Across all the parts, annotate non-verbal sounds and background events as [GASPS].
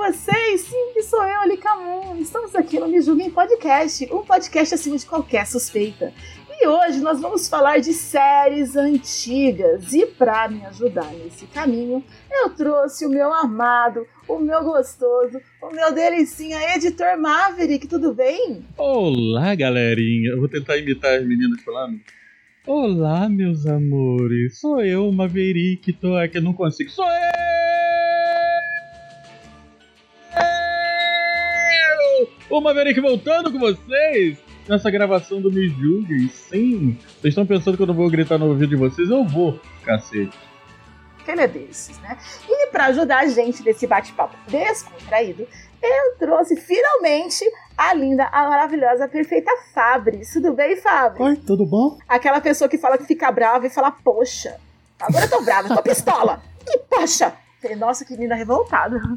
Vocês? Sim, que sou eu, Lika Moon. Estamos aqui no Me Julguem Podcast, um podcast acima de qualquer suspeita. E hoje nós vamos falar de séries antigas. E para me ajudar nesse caminho, eu trouxe o meu amado, o meu gostoso, o meu delicinha, editor Maverick, tudo bem? Olá, galerinha. Eu vou tentar imitar as meninas falando. Olá, meus amores. Sou eu, Maverick. Tô aqui, não consigo. Sou eu! O Maverick voltando com vocês nessa gravação do Me Julguem. Sim, vocês estão pensando que eu não vou gritar no ouvido de vocês? Eu vou, cacete. Que ele é desses, né? E para ajudar a gente nesse bate-papo descontraído, eu trouxe finalmente a linda, a maravilhosa, a perfeita Fabris. Tudo bem, Fabris? Oi, tudo bom? Aquela pessoa que fala que fica brava e fala, poxa, agora eu tô brava, eu tô pistola. Que poxa! Falei, Nossa, que menina revoltada. [LAUGHS]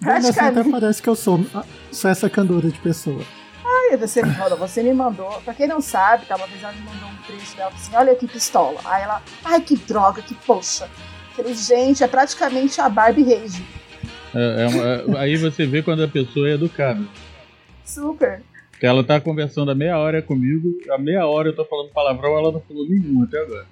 Assim, até Praticamente. parece que eu sou, sou essa candura de pessoa. Ai, você me mandou, você me mandou. Pra quem não sabe, tá, uma vez ela me mandou um trecho dela assim, olha que pistola. Aí ela, ai que droga, que poxa. Falei, gente, é praticamente a Barbie Rage. É, é uma- é- aí você vê quando a pessoa é educada. Super. Que ela tá conversando a meia hora comigo, a meia hora eu tô falando palavrão, ela não falou nenhum até agora.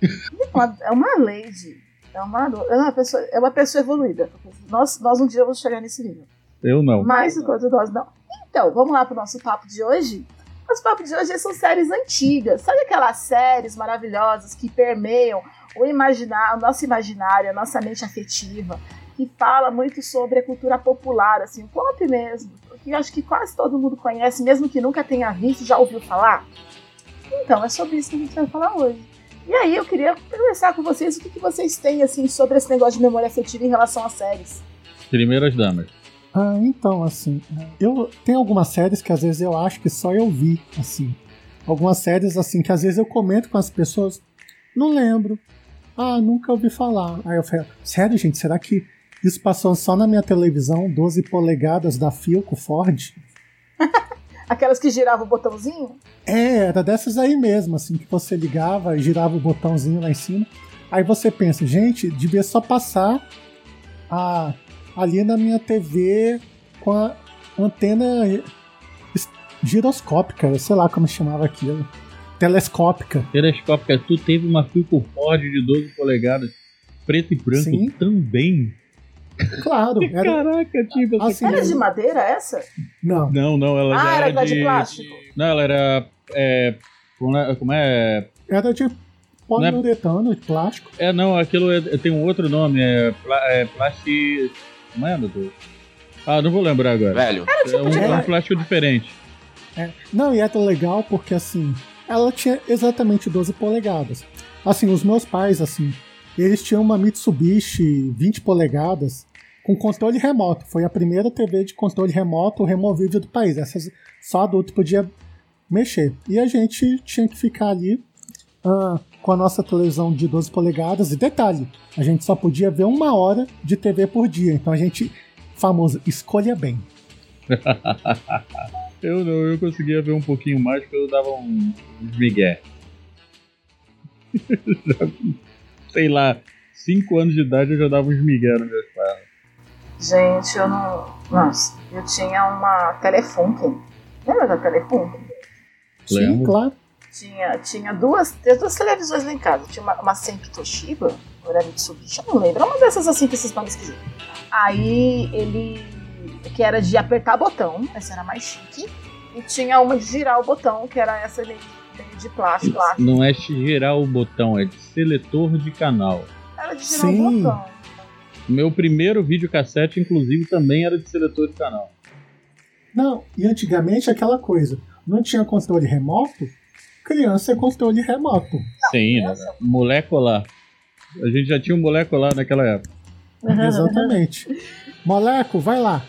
[LAUGHS] Uma- é uma lady. É uma, é uma pessoa, é uma pessoa evoluída. Nós, nós um dia vamos chegar nesse nível. Eu não. Mas enquanto nós não. Então, vamos lá pro nosso papo de hoje. Nosso papo de hoje são séries antigas. Sabe aquelas séries maravilhosas que permeiam o imaginar, o nosso imaginário, a nossa mente afetiva, que fala muito sobre a cultura popular, assim, o pop mesmo, que eu acho que quase todo mundo conhece, mesmo que nunca tenha visto, já ouviu falar? Então, é sobre isso que a gente vai falar hoje. E aí, eu queria conversar com vocês o que, que vocês têm, assim, sobre esse negócio de memória afetiva em relação às séries. Primeiras damas. Ah, então, assim, eu tem algumas séries que às vezes eu acho que só eu vi, assim. Algumas séries, assim, que às vezes eu comento com as pessoas, não lembro. Ah, nunca ouvi falar. Aí eu falo, sério, gente, será que isso passou só na minha televisão, 12 polegadas da Philco Ford? [LAUGHS] Aquelas que giravam o botãozinho? É, era dessas aí mesmo, assim, que você ligava e girava o botãozinho lá em cima. Aí você pensa, gente, devia só passar a, ali na minha TV com a antena giroscópica, sei lá como chamava aquilo. Telescópica. Telescópica, tu teve uma Philco Ford de 12 polegadas, preto e branco Sim. também. Claro, [LAUGHS] era. Caraca, tipo, essa Assim, Era de madeira essa? Não, Não, não, ela Ah, era era de de, plástico. Não, ela era. É, como é- é? era de poliuretano, de plástico. É, não, aquilo é- tem um outro nome, é, é plasti... Como é, meu Deus? Ah, não vou lembrar agora. Velho. tipo É um, é um plástico diferente. Não, e era legal porque assim, ela tinha exatamente 12 polegadas. Assim, os meus pais, assim, eles tinham uma Mitsubishi 20 polegadas com controle remoto. Foi a primeira TV de controle remoto removível do país. Essas só adulto podia mexer. E a gente tinha que ficar ali ah, com a nossa televisão de 12 polegadas. E detalhe, a gente só podia ver uma hora de TV por dia. Então a gente, famoso, escolha bem. [LAUGHS] Eu não, eu conseguia ver um pouquinho mais porque eu dava um, migué. [LAUGHS] Sei lá, 5 anos de idade eu já dava uns migué nos meus pais. Gente, eu não. Nossa, eu tinha uma Telefunken. Lembra da Telefunken? Sim, Lembro. claro. Tinha, tinha duas, tinha duas televisões lá em casa. Tinha uma, uma Senki Toshiba, ou era Mitsubishi, eu não lembro. Era uma dessas assim que esses nomes esquisitos. Aí ele. que era de apertar botão, essa era mais chique. E tinha uma de girar o botão, que era essa meio de plástico lá. Não é girar o botão, é de seletor de canal. Era de girar Sim. o botão. Meu primeiro videocassete, inclusive, também era de seletor de canal. Não, e antigamente aquela coisa, não tinha controle remoto, criança é controle remoto. Sim, né? molecular. A gente já tinha um molecular naquela época. Exatamente. Moleco, vai lá.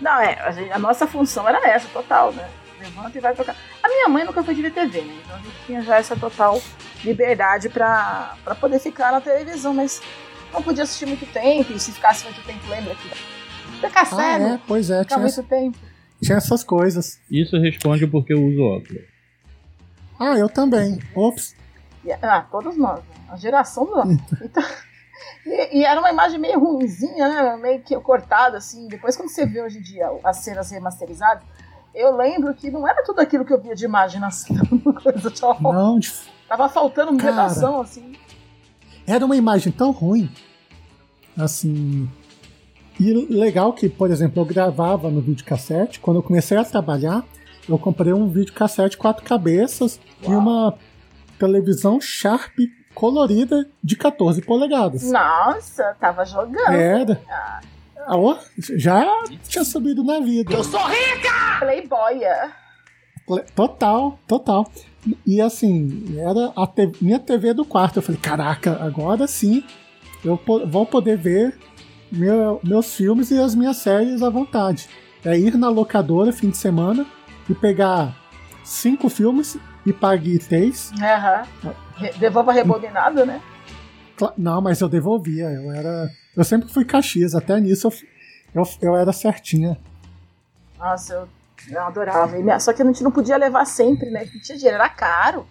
Não, é, a, gente- a nossa função era essa, total, né? Levanta e vai tocar. A minha mãe nunca foi de ver TV, né? Então a gente tinha já essa total liberdade pra, pra poder ficar na televisão, mas não podia assistir muito tempo, e se ficasse muito tempo, lembra que ficar Ah, cego, é, pois é, tinha, muito tempo. tinha essas coisas. Isso responde porque eu uso óculos. Ah, eu também. Ops. E- ah, todos nós, né? A geração do. [LAUGHS] Então, e, e era uma imagem meio ruimzinha, né? Meio que cortada, assim. Depois, quando você vê hoje em dia as cenas remasterizadas, eu lembro que não era tudo aquilo que eu via de imagem na cena. [LAUGHS] uma coisa de horror. Não, de- Tava faltando uma Cara. redação, assim. era uma imagem tão ruim. Assim. E legal que, por exemplo, eu gravava no videocassete. Quando eu comecei a trabalhar, eu comprei um videocassete quatro cabeças e uma televisão Sharp colorida de 14 polegadas. Nossa, tava jogando. Era. Ah, ó, já tinha subido na vida. Playboya. Total, total. E assim, era a te- minha TV do quarto. Eu falei, caraca, agora sim eu po- vou poder ver meu- meus filmes e as minhas séries à vontade. É ir na locadora fim de semana e pegar cinco filmes e pague três. Aham. Re- Devolva rebobinado, né? Não, mas eu devolvia. Eu era. Eu sempre fui Caxias, até nisso eu, eu, eu era certinha. Nossa, eu, eu adorava. E Só que a gente não podia levar sempre, né? Porque tinha dinheiro, era caro.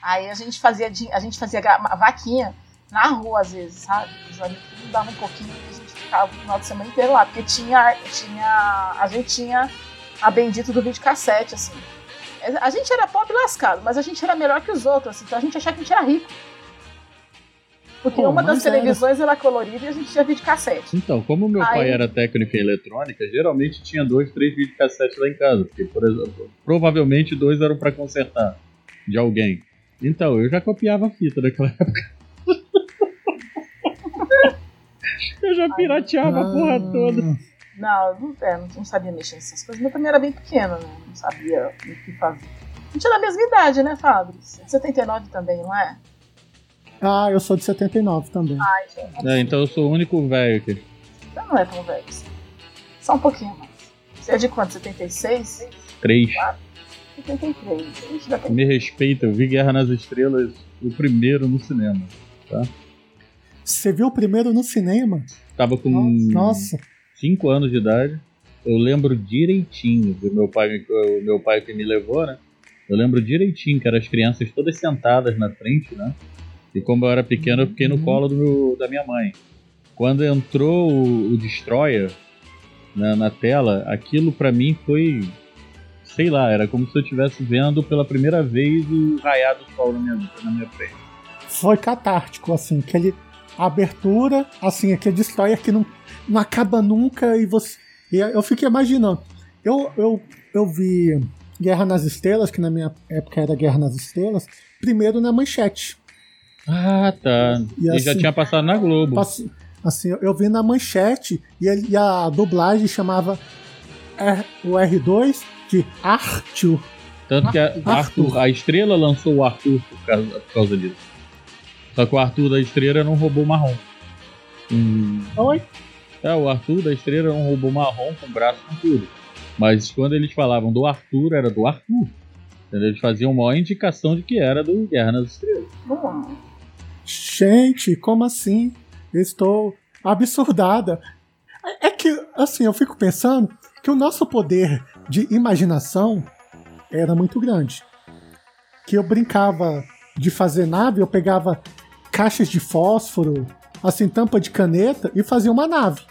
Aí a gente fazia, a gente fazia vaquinha na rua, às vezes, sabe? Os amigos davam um pouquinho e a gente ficava o final de semana inteiro lá. Porque tinha, tinha. A gente tinha a bendita do videocassete, assim. A gente era pobre lascado, mas a gente era melhor que os outros, assim, então a gente achava que a gente era rico. Porque Pô, uma das mas era. televisões era colorida e a gente tinha videocassete. Então, como meu Aí- pai era técnico em eletrônica, geralmente tinha dois, três videocassetes lá em casa. Porque, por exemplo, provavelmente dois eram pra consertar de alguém. Então, eu já copiava a fita naquela [LAUGHS] época. eu já pirateava a porra toda. Não, não, é, não, sabia mexer nessas coisas, mas também era bem pequeno, né? Não sabia o que fazer. A gente é da mesma idade, né, Fábio? 79 também, não é? Ah, eu sou de 79 também. Ai, gente. É, então eu sou o único velho aqui. Então não é tão velho assim. Só um pouquinho mais. Você é de quanto? 76? Três. 73. A gente já tem. Me respeita, eu vi Guerra nas Estrelas o primeiro no cinema. Você viu o primeiro no cinema? Tava com Nossa, 5 anos de idade. Eu lembro direitinho do meu pai, o meu pai que me levou, né? Eu lembro direitinho que eram as crianças todas sentadas na frente, né? E como eu era pequeno, eu fiquei no Uhum. colo meu- da minha mãe. Quando entrou o, o Destroyer na, na tela, aquilo pra mim foi. Sei lá, era como se eu estivesse vendo pela primeira vez o raiar do sol na minha, na minha frente. foi catártico, assim, aquele a abertura, assim, aquele destroyer que não, não acaba nunca e você. E eu fiquei imaginando. Eu, eu, eu vi Guerra nas Estrelas, que na minha época era Guerra nas Estrelas, primeiro na manchete. Ah, tá. E E, já assim- tinha passado na Globo. Pass- Assim, eu vi na manchete e a, e a dublagem chamava R- o R2 de Arthur. Tanto que a, Arthur. Arthur, a estrela lançou o Arthur por causa, por causa disso. Só que o Arthur da estrela era um robô marrom. Hum, Oi? é, o Arthur da estrela era um robô marrom com braço com tudo. Mas quando eles falavam do Arthur, era do Arthur. Eles faziam uma indicação de que era do Guerra nas Estrelas. Hum, Gente, como assim? Eu estou absurdada. É é que, assim, eu fico pensando que o nosso poder de imaginação era muito grande. Que eu brincava de fazer nave, eu pegava caixas de fósforo, assim, tampa de caneta e fazia uma nave.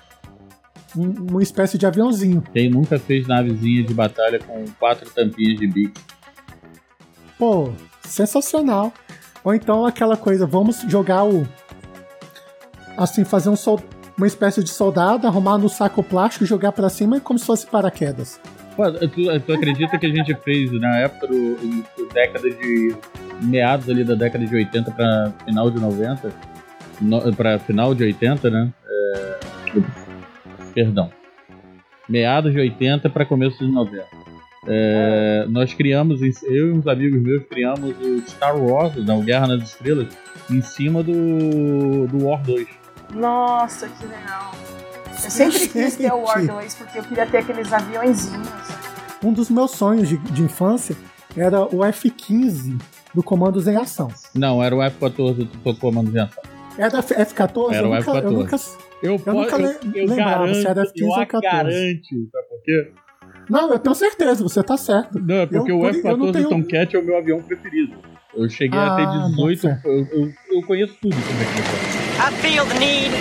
Um- uma espécie de aviãozinho. Quem nunca fez navezinha de batalha com quatro tampinhas de bico? Pô, sensacional. Ou então aquela coisa, vamos jogar o. Assim, fazer um sol- uma espécie de soldado, arrumar no saco plástico jogar pra cima como se fosse paraquedas. Tu, tu acredita que a gente fez na época do, do década de. meados ali da década de 80 pra final de 90? No, pra final de 80, né? É, perdão. Meados de 80 para começo de 90. É, nós criamos, eu e uns amigos meus criamos o Star Wars, não, Guerra nas Estrelas, em cima do, do War 2. Nossa, que legal. Eu sempre quis ter o War 2 porque eu queria ter aqueles aviãozinhos. Um dos meus sonhos de, de infância era o F-15 do Comandos em Ação. Não, era o F-14 do Comandos em Ação. Era F-14? Era eu o nunca, F-14. eu nunca, Eu, eu eu, eu lembrava garanto, se era F-15 eu ou 14. garanto, sabe por quê? Não, eu tenho certeza, você tá certo. Não, é porque Eu- o eu não F-14 tenho- Tomcat é o meu avião preferido. Eu cheguei a Ah, ter 18, bota fé. eu, eu, eu conheço tudo sobre aquele avião. I feel the need,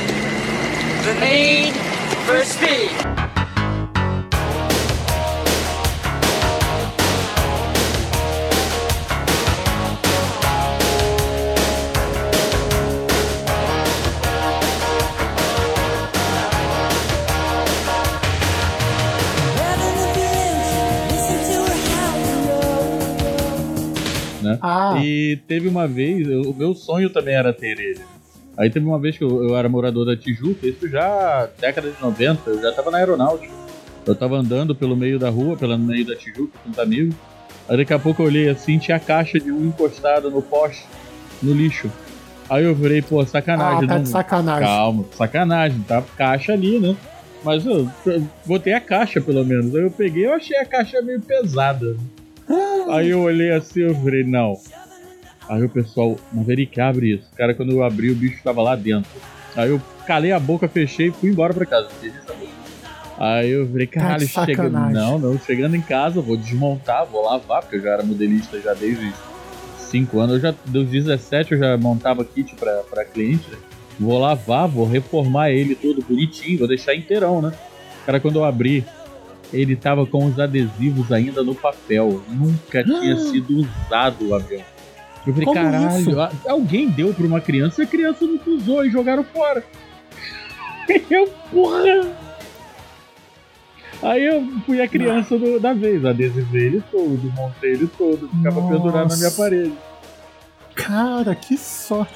the need for speed. Né? Ah, E teve uma vez, o meu sonho também era ter ele. Aí teve uma vez que eu, eu era morador da Tijuca, isso já década de 90, eu já tava na aeronáutica. Eu tava andando pelo meio da rua, pelo meio da Tijuca com os amigos. Aí daqui a pouco eu olhei assim, tinha a caixa de um encostado no poste, no lixo. Aí eu virei, pô, ah, sacanagem. tá não- de sacanagem. Calma, sacanagem, tá caixa ali, né? Mas eu, eu botei a caixa pelo menos. Aí eu peguei, eu achei a caixa meio pesada. Aí eu olhei assim, eu falei, não. Aí o pessoal, Maverick, abre isso. Cara, quando eu abri, o bicho tava lá dentro. Aí eu calei a boca, fechei e fui embora pra casa. Aí eu falei, Tá caralho, de chegando. Não, não, chegando em casa, vou desmontar, vou lavar, porque eu já era modelista já desde 5 anos. Eu já, dos 17 eu já montava kit pra, pra cliente. né? Vou lavar, vou reformar ele todo bonitinho, vou deixar inteirão, né? Cara, quando eu abri, ele tava com os adesivos ainda no papel. Nunca tinha sido usado o avião. Eu falei, Como caralho, isso? alguém deu pra uma criança e a criança não usou e jogaram fora. [LAUGHS] Eu, porra! Aí eu fui a criança do- da vez, adesivei ele todo, montei ele todo, ficava Nossa. pendurado na minha parede. Cara, que sorte.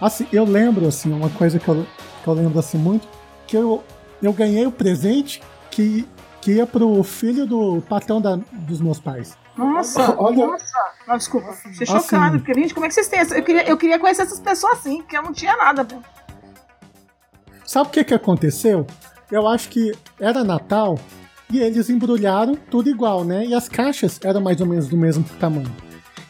Assim, eu lembro, assim, uma coisa que eu, que eu lembro, assim, muito, que eu, eu ganhei o presente que, que ia pro filho do patrão da, dos meus pais. Nossa, [LAUGHS] Olha- nossa. Não, desculpa, fiquei Assim. chocado. Porque, gente, como é que vocês têm essa? Eu queria, eu queria conhecer essas pessoas assim, porque eu não tinha nada. pô. Sabe o que que aconteceu? Eu acho que era Natal e eles embrulharam tudo igual, né? E as caixas eram mais ou menos do mesmo tamanho.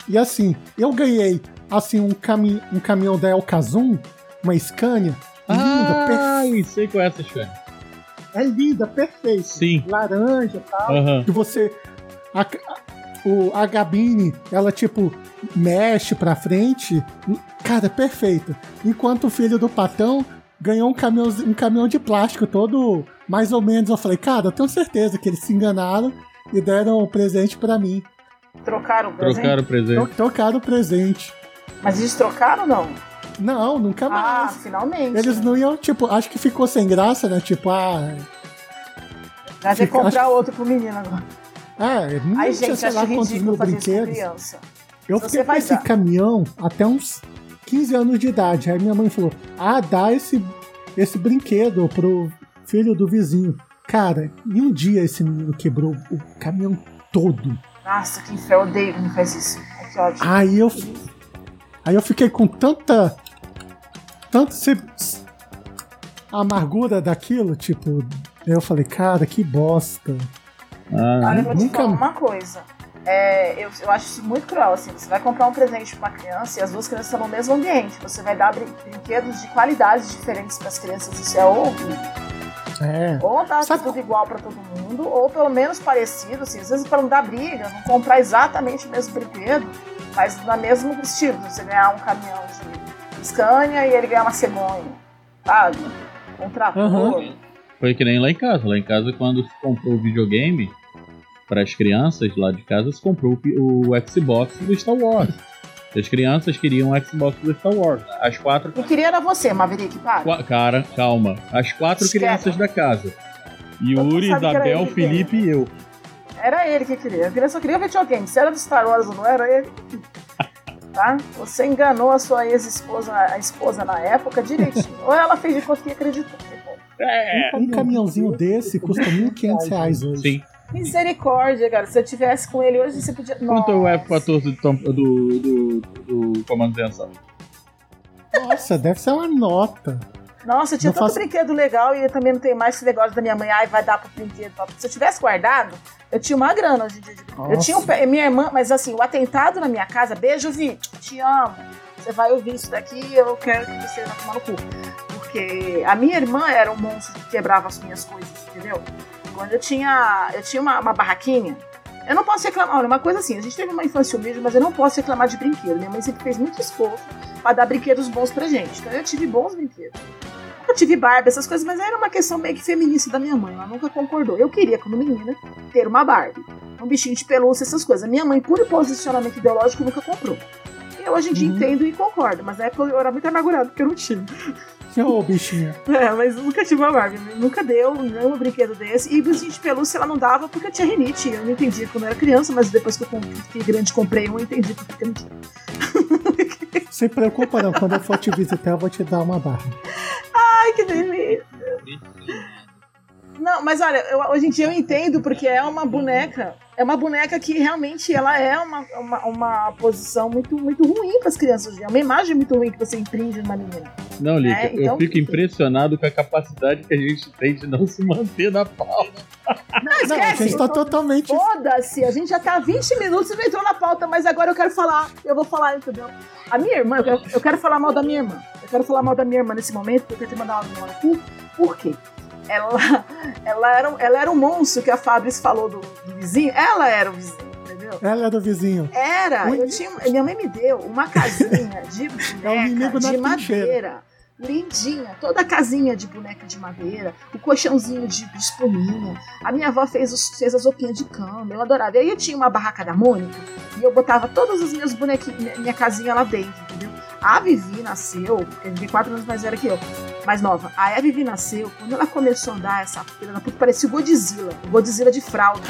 E assim, eu ganhei assim um, cami um caminhão da El Kazum, uma Scania, linda, Ai, sei qual é essa história. É linda, perfeita. Sim. Laranja e tal. Aham. que você. A, a- o, a Gabine, ela tipo, mexe pra frente. Cara, perfeito. Enquanto o filho do patão ganhou um caminhão, um caminhão de plástico todo mais ou menos. Eu falei, cara, eu tenho certeza que eles se enganaram e deram o presente pra mim. Trocaram o presente? Trocaram o presente. Tro- Trocaram o presente. Mas eles trocaram ou não? Não, nunca Ah, mais. finalmente. Eles não iam, tipo, acho que ficou sem graça, né? Tipo, ah. Que fica- comprar outro pro menino agora. É, não Ai, tinha, gente, sei acho lá quantos mil brinquedos. criança. Eu Se fiquei você com esse dar. caminhão até uns 15 anos de idade. Aí minha mãe falou: Ah, dá esse, esse brinquedo pro filho do vizinho. Cara, em um dia esse menino quebrou o caminhão todo. Nossa, que inferno, eu odeio quando faz isso. Ai, que ódio. Aí eu. Aí eu fiquei com tanta. Tanta se- amargura daquilo, tipo. Eu falei, cara, que bosta. Ah, Olha, eu vou te nunca- falar uma coisa. É, eu, eu acho isso muito cruel, assim. Você vai comprar um presente pra uma criança e as duas crianças estão no mesmo ambiente. Você vai dar brin- brinquedos de qualidades diferentes pras crianças. Isso é horrível. É. Ou dar Sabe- tudo igual pra todo mundo, ou pelo menos parecido, assim. Às vezes pra não dar briga, não comprar exatamente o mesmo brinquedo, mas no mesmo estilo. Você ganhar um caminhão de Scania e ele ganhar uma cegonha, sabe? Um trator. Aham. Foi que nem lá em casa. Lá em casa, quando se comprou o videogame para as crianças lá de casa, se comprou o, o Xbox do Star Wars. As crianças queriam o Xbox do Star Wars. As quatro. Eu queria era você, Maverick, para. qua- Cara, calma. As quatro Esquece. crianças da casa. Yuri, Isabel, ele que Felipe e eu. Era ele que queria. Eu só queria videogame. Se era do Star Wars ou não era, ele. Tá? Você enganou a sua ex-esposa, a esposa na época direitinho. [LAUGHS] ou ela fez de conta que acreditou. Tá bom. É. Um caminhãozinho desse custa 1.500 reais hoje. Sim. Misericórdia, cara. Se eu tivesse com ele hoje, você podia. Quanto é o Nossa. F-14 do, do, do, do Comando de Ação? Nossa, deve ser uma nota. Nossa, eu tinha Não tanto faço- brinquedo legal e eu também não tenho mais esse negócio da minha mãe. Ai, vai dar pro brinquedo. Se eu tivesse guardado, eu tinha uma grana hoje em dia. Eu tinha um, minha irmã, mas assim, o atentado na minha casa, beijo, Vi, te amo. Você vai ouvir isso daqui eu quero que você vá tomar no cu. Porque a minha irmã era um monstro que quebrava as minhas coisas, entendeu? Quando eu tinha, eu tinha uma, uma barraquinha, eu não posso reclamar. Olha, uma coisa assim, a gente teve uma infância humilde, mas eu não posso reclamar de brinquedo. Minha mãe sempre fez muito esforço pra dar brinquedos bons pra gente. Então eu tive bons brinquedos. Eu tive Barbie, essas coisas, mas era uma questão meio que feminista da minha mãe. Ela nunca concordou. Eu queria, como menina, ter uma Barbie. Um bichinho de pelúcia, essas coisas. Minha mãe, por posicionamento ideológico, nunca comprou. Eu hoje em dia Uhum. entendo e concordo, mas na época eu era muito amargurado, porque eu não tinha. Ô, bichinha. É, mas nunca tive uma Barbie. Nunca deu nenhum brinquedo desse. E bichinho de pelúcia ela não dava porque eu tinha rinite. Eu não entendia quando eu era criança, mas depois que eu fiquei grande e comprei um, eu entendi porque eu não tinha. Se preocupa não, quando eu for te visitar, eu vou te dar uma barra. Ai, que delícia. Não, mas olha, eu- hoje em dia eu entendo porque é uma boneca, é uma boneca que realmente ela é uma, uma, uma posição muito, muito ruim para as crianças hoje. É uma imagem muito ruim que você imprime numa menina. Não, Lica, É, então- eu fico impressionado com a capacidade que a gente tem de não se manter na pauta. Não, Não, a esquece. gente tá totalmente. Foda-se, a gente já tá há 20 minutos e não entrou na pauta, mas agora eu quero falar, eu vou falar, entendeu? A minha irmã, eu quero, eu quero falar mal da minha irmã. Eu quero falar mal da minha irmã nesse momento, porque eu tentei mandar tomar no cu. Por quê? Ela, [LAUGHS] ela, era, um- ela era um monstro que a Fabris falou do, do vizinho. Ela era o vizinho, entendeu? Ela é do vizinho. Era, eu tinha, minha mãe me deu uma casinha de [LAUGHS] É o boneca da de madeira. Lindinha, toda a casinha de boneca de madeira, o colchãozinho de, de espuminha. A minha avó fez, os, fez as roupinhas de cama, eu adorava. E aí eu tinha uma barraca da Mônica e eu botava todas as minhas bonequinhas, minha, minha casinha lá dentro, entendeu? A Vivi nasceu, a Vivi quatro anos mais velha que eu, mais nova. Aí a Vivi nasceu, quando ela começou a andar, essa filha da parecia o Godzilla, o Godzilla de fralda.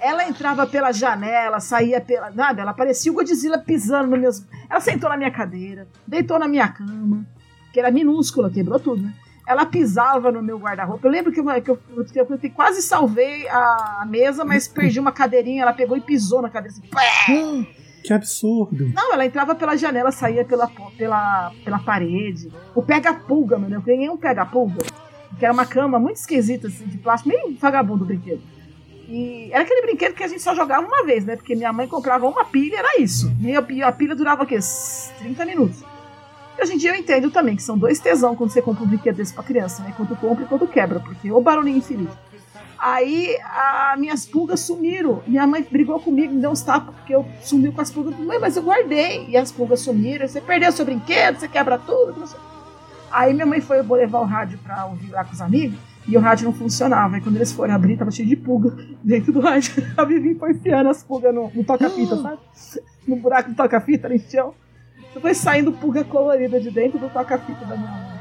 Ela entrava pela janela, saía pela. Nada, ela parecia o Godzilla pisando nos meus. Ela sentou na minha cadeira, deitou na minha cama, que era minúscula, quebrou tudo, né? Ela pisava no meu guarda-roupa. Eu lembro que, eu, que eu, que eu- que eu quase salvei a mesa, mas perdi uma cadeirinha. Ela pegou e pisou na cadeira. Assim! Que absurdo. Não, ela entrava pela janela, saía pela, pela, pela parede. O pega-pulga, meu Deus. Eu ganhei um pega-pulga, que era uma cama muito esquisita, assim, de plástico, meio vagabundo o brinquedo. E era aquele brinquedo que a gente só jogava uma vez, né? Porque minha mãe comprava uma pilha, era isso. E a, e a pilha durava o quê? 30 minutos. Hoje em dia eu entendo também que são dois tesão quando você compra um brinquedo desse pra criança, né? Quando compra e quando quebra, porque o barulhinho infeliz. Aí as minhas pulgas sumiram. Minha mãe brigou comigo, me deu uns tapas, porque eu sumi com as pulgas. Mãe, mas eu guardei. E as pulgas sumiram. Você perdeu seu brinquedo, você quebra tudo. Aí minha mãe foi levar o rádio pra ouvir lá com os amigos. E o rádio não funcionava. E quando eles foram abrir, tava cheio de pulga dentro do rádio. [LAUGHS] A Vivi foi enfiando as pulgas no, no toca-fita, [GASPS] sabe? No buraco do toca-fita, no chão. Foi saindo pulga colorida de dentro do toca-fita da minha mãe.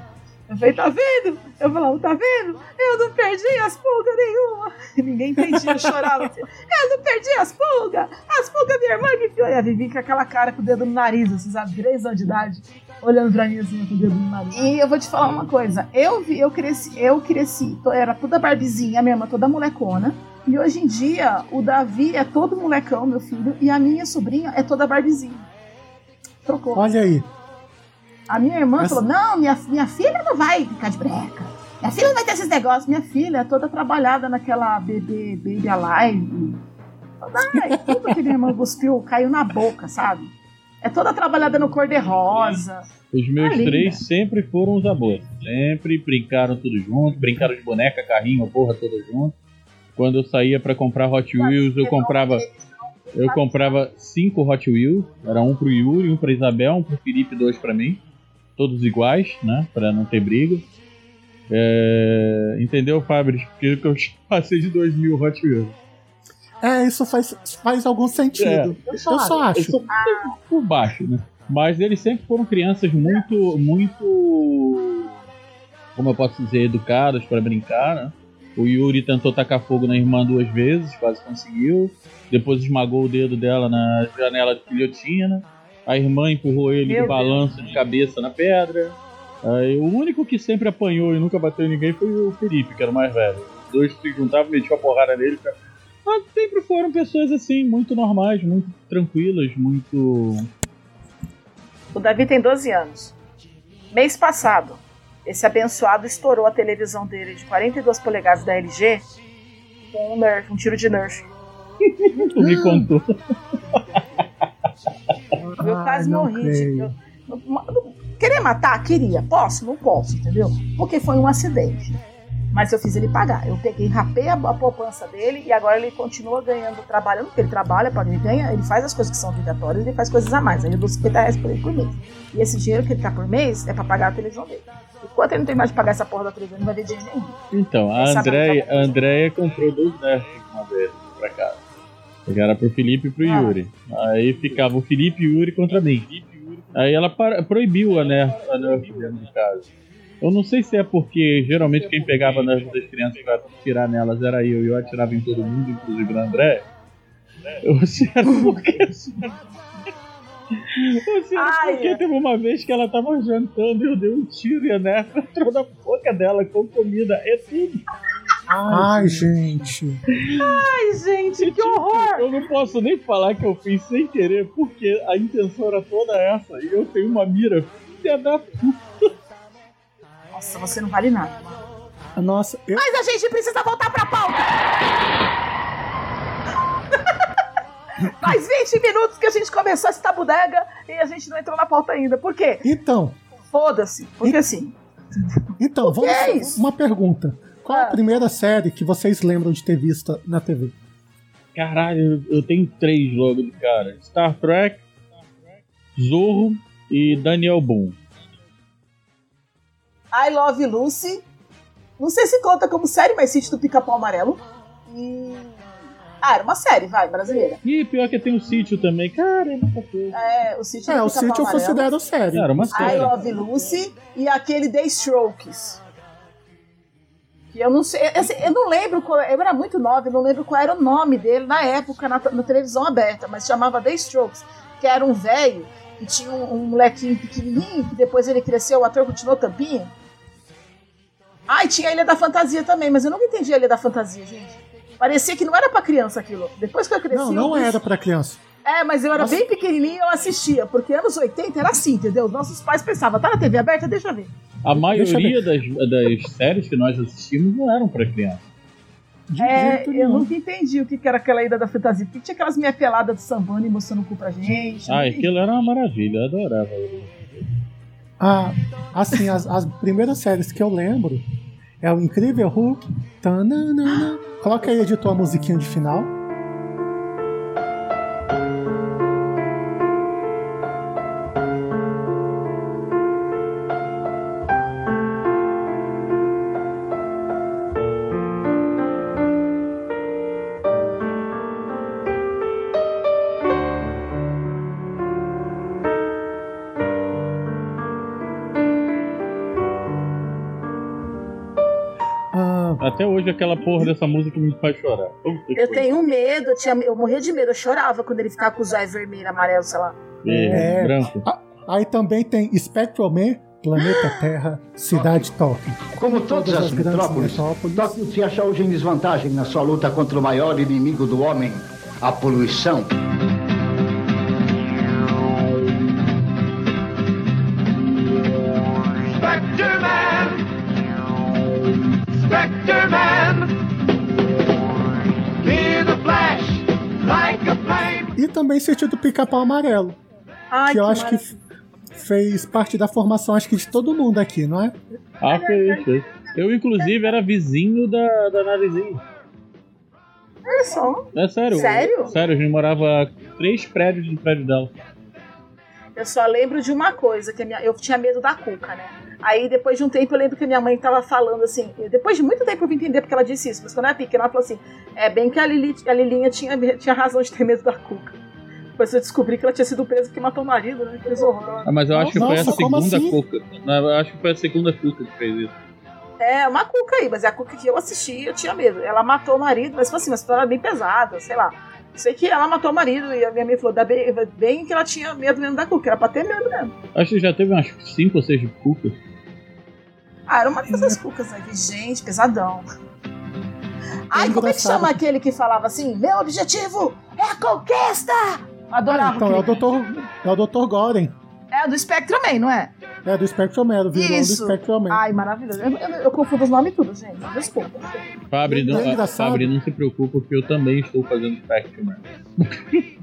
Eu falei, tá vendo? Eu falava, tá vendo? Eu não perdi as pulgas nenhuma. E ninguém entendia, eu chorava. assim, Eu não perdi as pulgas. As pulgas minha irmã que enfiou. E a Vivi com aquela cara com o dedo no nariz, assim, sabe? Três anos de idade, olhando pra mim assim, com o dedo no nariz. E eu vou te falar uma coisa. Eu vi, eu cresci, eu cresci, era toda barbizinha, minha irmã toda molecona. E hoje em dia, o Davi é todo molecão, meu filho, e a minha sobrinha é toda barbizinha. Trocou. Olha aí. A minha irmã Essa- falou: não, minha, minha filha não vai ficar de breca. Minha filha não vai ter esses negócios. Minha filha é toda trabalhada naquela bebê Baby Alive. Ai, [LAUGHS] tudo que minha irmã cuspiu caiu na boca, sabe? É toda trabalhada no cor-de-rosa. Os meus Ah, linda. três sempre foram os amores. Sempre brincaram tudo junto, brincaram de boneca, carrinho, porra toda junto. Quando eu saía pra comprar Hot Wheels, eu comprava eu comprava cinco Hot Wheels, era um pro Yuri, um pra Isabel, um pro Felipe, dois pra mim. Todos iguais, né? Pra não ter briga. É, Entendeu, Fabris? Porque eu [LAUGHS] passei de dois mil Hot Wheels. É, isso faz, faz algum sentido. Eu só acho. Eu sou por baixo, né? Mas eles sempre foram crianças muito, muito, como eu posso dizer, educadas para brincar, né? O Yuri tentou tacar fogo na irmã duas vezes, quase conseguiu. Depois esmagou o dedo dela na janela de guilhotina. A irmã empurrou ele Meu balanço de cabeça na pedra. Aí, o único que sempre apanhou e nunca bateu em ninguém foi o Felipe, que era o mais velho. Os dois se juntavam, metiam a porrada nele. Mas sempre foram pessoas assim, muito normais, muito tranquilas, muito. O Davi tem 12 anos. Mês passado, esse abençoado estourou a televisão dele de 42 polegadas da LG com um, nerf, um tiro de nerf. Tu [LAUGHS] me contou. Eu Ai, quase morri. creio. Eu- eu- eu- querer matar? Queria. Posso? Não posso, entendeu? Porque foi um acidente. Mas eu fiz ele pagar. Eu peguei, rapei a, a poupança dele e agora ele continua ganhando, trabalhando, porque ele trabalha, pode- ele ganha, ele faz as coisas que são obrigatórias, ele faz coisas a mais. Aí eu dou 50 reais por ele por mês. E esse dinheiro que ele tá por mês é pra pagar a televisão dele. Enquanto ele não tem mais de pagar essa porra da televisão, ele não vai ver dinheiro nenhum. Então, a Andréia, a Andréia comprou dois nerfs uma vez pra casa. Era pro Felipe e pro Ah. Yuri. Aí ficava o Felipe e o Yuri contra mim. Aí ela para- proibiu a nerf, a nerf dentro de casa. Eu não sei se é porque geralmente quem pegava nerf das crianças pra atirar nelas era eu e eu atirava em todo mundo, inclusive na Andréia. Ou se era [LAUGHS] porque. Ou se era Ai, porque teve uma vez que ela tava jantando e eu dei um tiro e a nerf [LAUGHS] entrou na boca dela com comida. É tudo. Ai, gente. Ai, gente, que horror! Eu não posso nem falar que eu fiz sem querer, porque a intenção era toda essa e eu tenho uma mira filha da puta. Nossa, você não vale nada. Nossa, eu, Mas a gente precisa voltar pra pauta! [LAUGHS] Faz 20 minutos que a gente começou essa bodega e a gente não entrou na pauta ainda. Por quê? então, Foda-se. Porque assim, então, [LAUGHS] vamos é uma pergunta. Qual é a Ah. primeira série que vocês lembram de ter visto na TV? Caralho, eu tenho três logo de cara: Star Trek, Zorro e Daniel Boone. I Love Lucy. Não sei se conta como série, mas sítio do Pica-Pau Amarelo. E. Ah, era uma série, vai, brasileira. E pior que tem o sítio também. Cara, é muita coisa. É, o sítio É, do o sítio eu Amarelo. considero série. Era uma I série. Love Lucy e aquele The Strokes. Que eu não sei, assim, eu não lembro qual, eu era muito nova, eu não lembro qual era o nome dele na época na, na televisão aberta, mas chamava The Strokes, que era um velho que tinha um, um molequinho pequenininho, que depois ele cresceu, o ator continuou tampinha. Ah, e tinha a Ilha da Fantasia também, mas eu nunca entendi a Ilha da Fantasia, gente. Parecia que não era pra criança aquilo. Depois que eu cresci. Não, eu não vi- era pra criança. é, mas eu era Nossa. bem pequenininha e eu assistia, porque anos 80 era assim, entendeu? Nossos pais pensavam, tá na TV aberta, deixa eu ver. A maioria das, das séries que nós assistimos não eram pra criança. De É, jeito eu nenhum. nunca entendi o que que era aquela ida da fantasia, porque tinha aquelas minha pelada de sambando e mostrando o cu pra gente. Ah, aquilo era uma maravilha, eu adorava. Ah, assim, as, as primeiras séries que eu lembro é o Incrível Hulk. Tananana. Coloca aí, editor, a musiquinha de final. Hoje aquela porra dessa música me faz chorar. Eu tenho medo, eu, tinha, eu morria de medo, eu chorava quando ele ficava com os olhos vermelhos, amarelo, sei lá. É, É. branco. aí também tem Spectral Man, Planeta Terra, Cidade Tóquio. Como todas as grandes metrópoles, metrópoles. Tóquio se acha hoje em desvantagem na sua luta contra o maior inimigo do homem, a poluição. Também Sítio do Pica-Pau Amarelo, Ai, que eu acho maravilha. que fez parte da formação, acho que de todo mundo aqui, não é? Ah, fez, fez. Eu, inclusive, era vizinho da, da Narizinho. Olha só, É sério. Sério? Sério, a gente morava três prédios do prédio dela. eu só lembro de uma coisa, que a minha, eu tinha medo da cuca, né? Aí depois de um tempo eu lembro que a minha mãe tava falando assim, depois de muito tempo eu vim entender porque ela disse isso, mas quando eu era pequena ela falou assim, é bem que a, Lili, a Lilinha tinha, tinha razão de ter medo da cuca. Depois eu descobri que ela tinha sido presa porque matou o marido, né? Que. Ah, mas eu acho que foi a segunda assim? cuca. Não, eu acho que foi a segunda cuca que fez isso. É, uma cuca aí, mas é a cuca que eu assisti eu tinha medo. Ela matou o marido, mas foi assim, uma história bem pesada, sei lá. Sei que ela matou o marido e a minha mãe falou, "Dá bem, bem que ela tinha medo mesmo da Cuca, era pra ter medo mesmo. Acho que já teve umas 5 ou 6 cucas. Ah, era uma dessas cucas aí, gente, pesadão. Ai, como é que chama aquele que falava assim? Meu objetivo é a conquista! Adorava Então, é o. Dr. É o Dr. Goren. É do Spectrum Man, não é? É do Spectrum Man, o vilão Isso. do Spectrum Man. Ai, maravilhoso. Eu, eu, eu confundo os nomes tudo, gente. Desculpa. Fabri, não, É. Fabri, não se preocupa, porque eu também estou fazendo Spectrum. Man. [LAUGHS]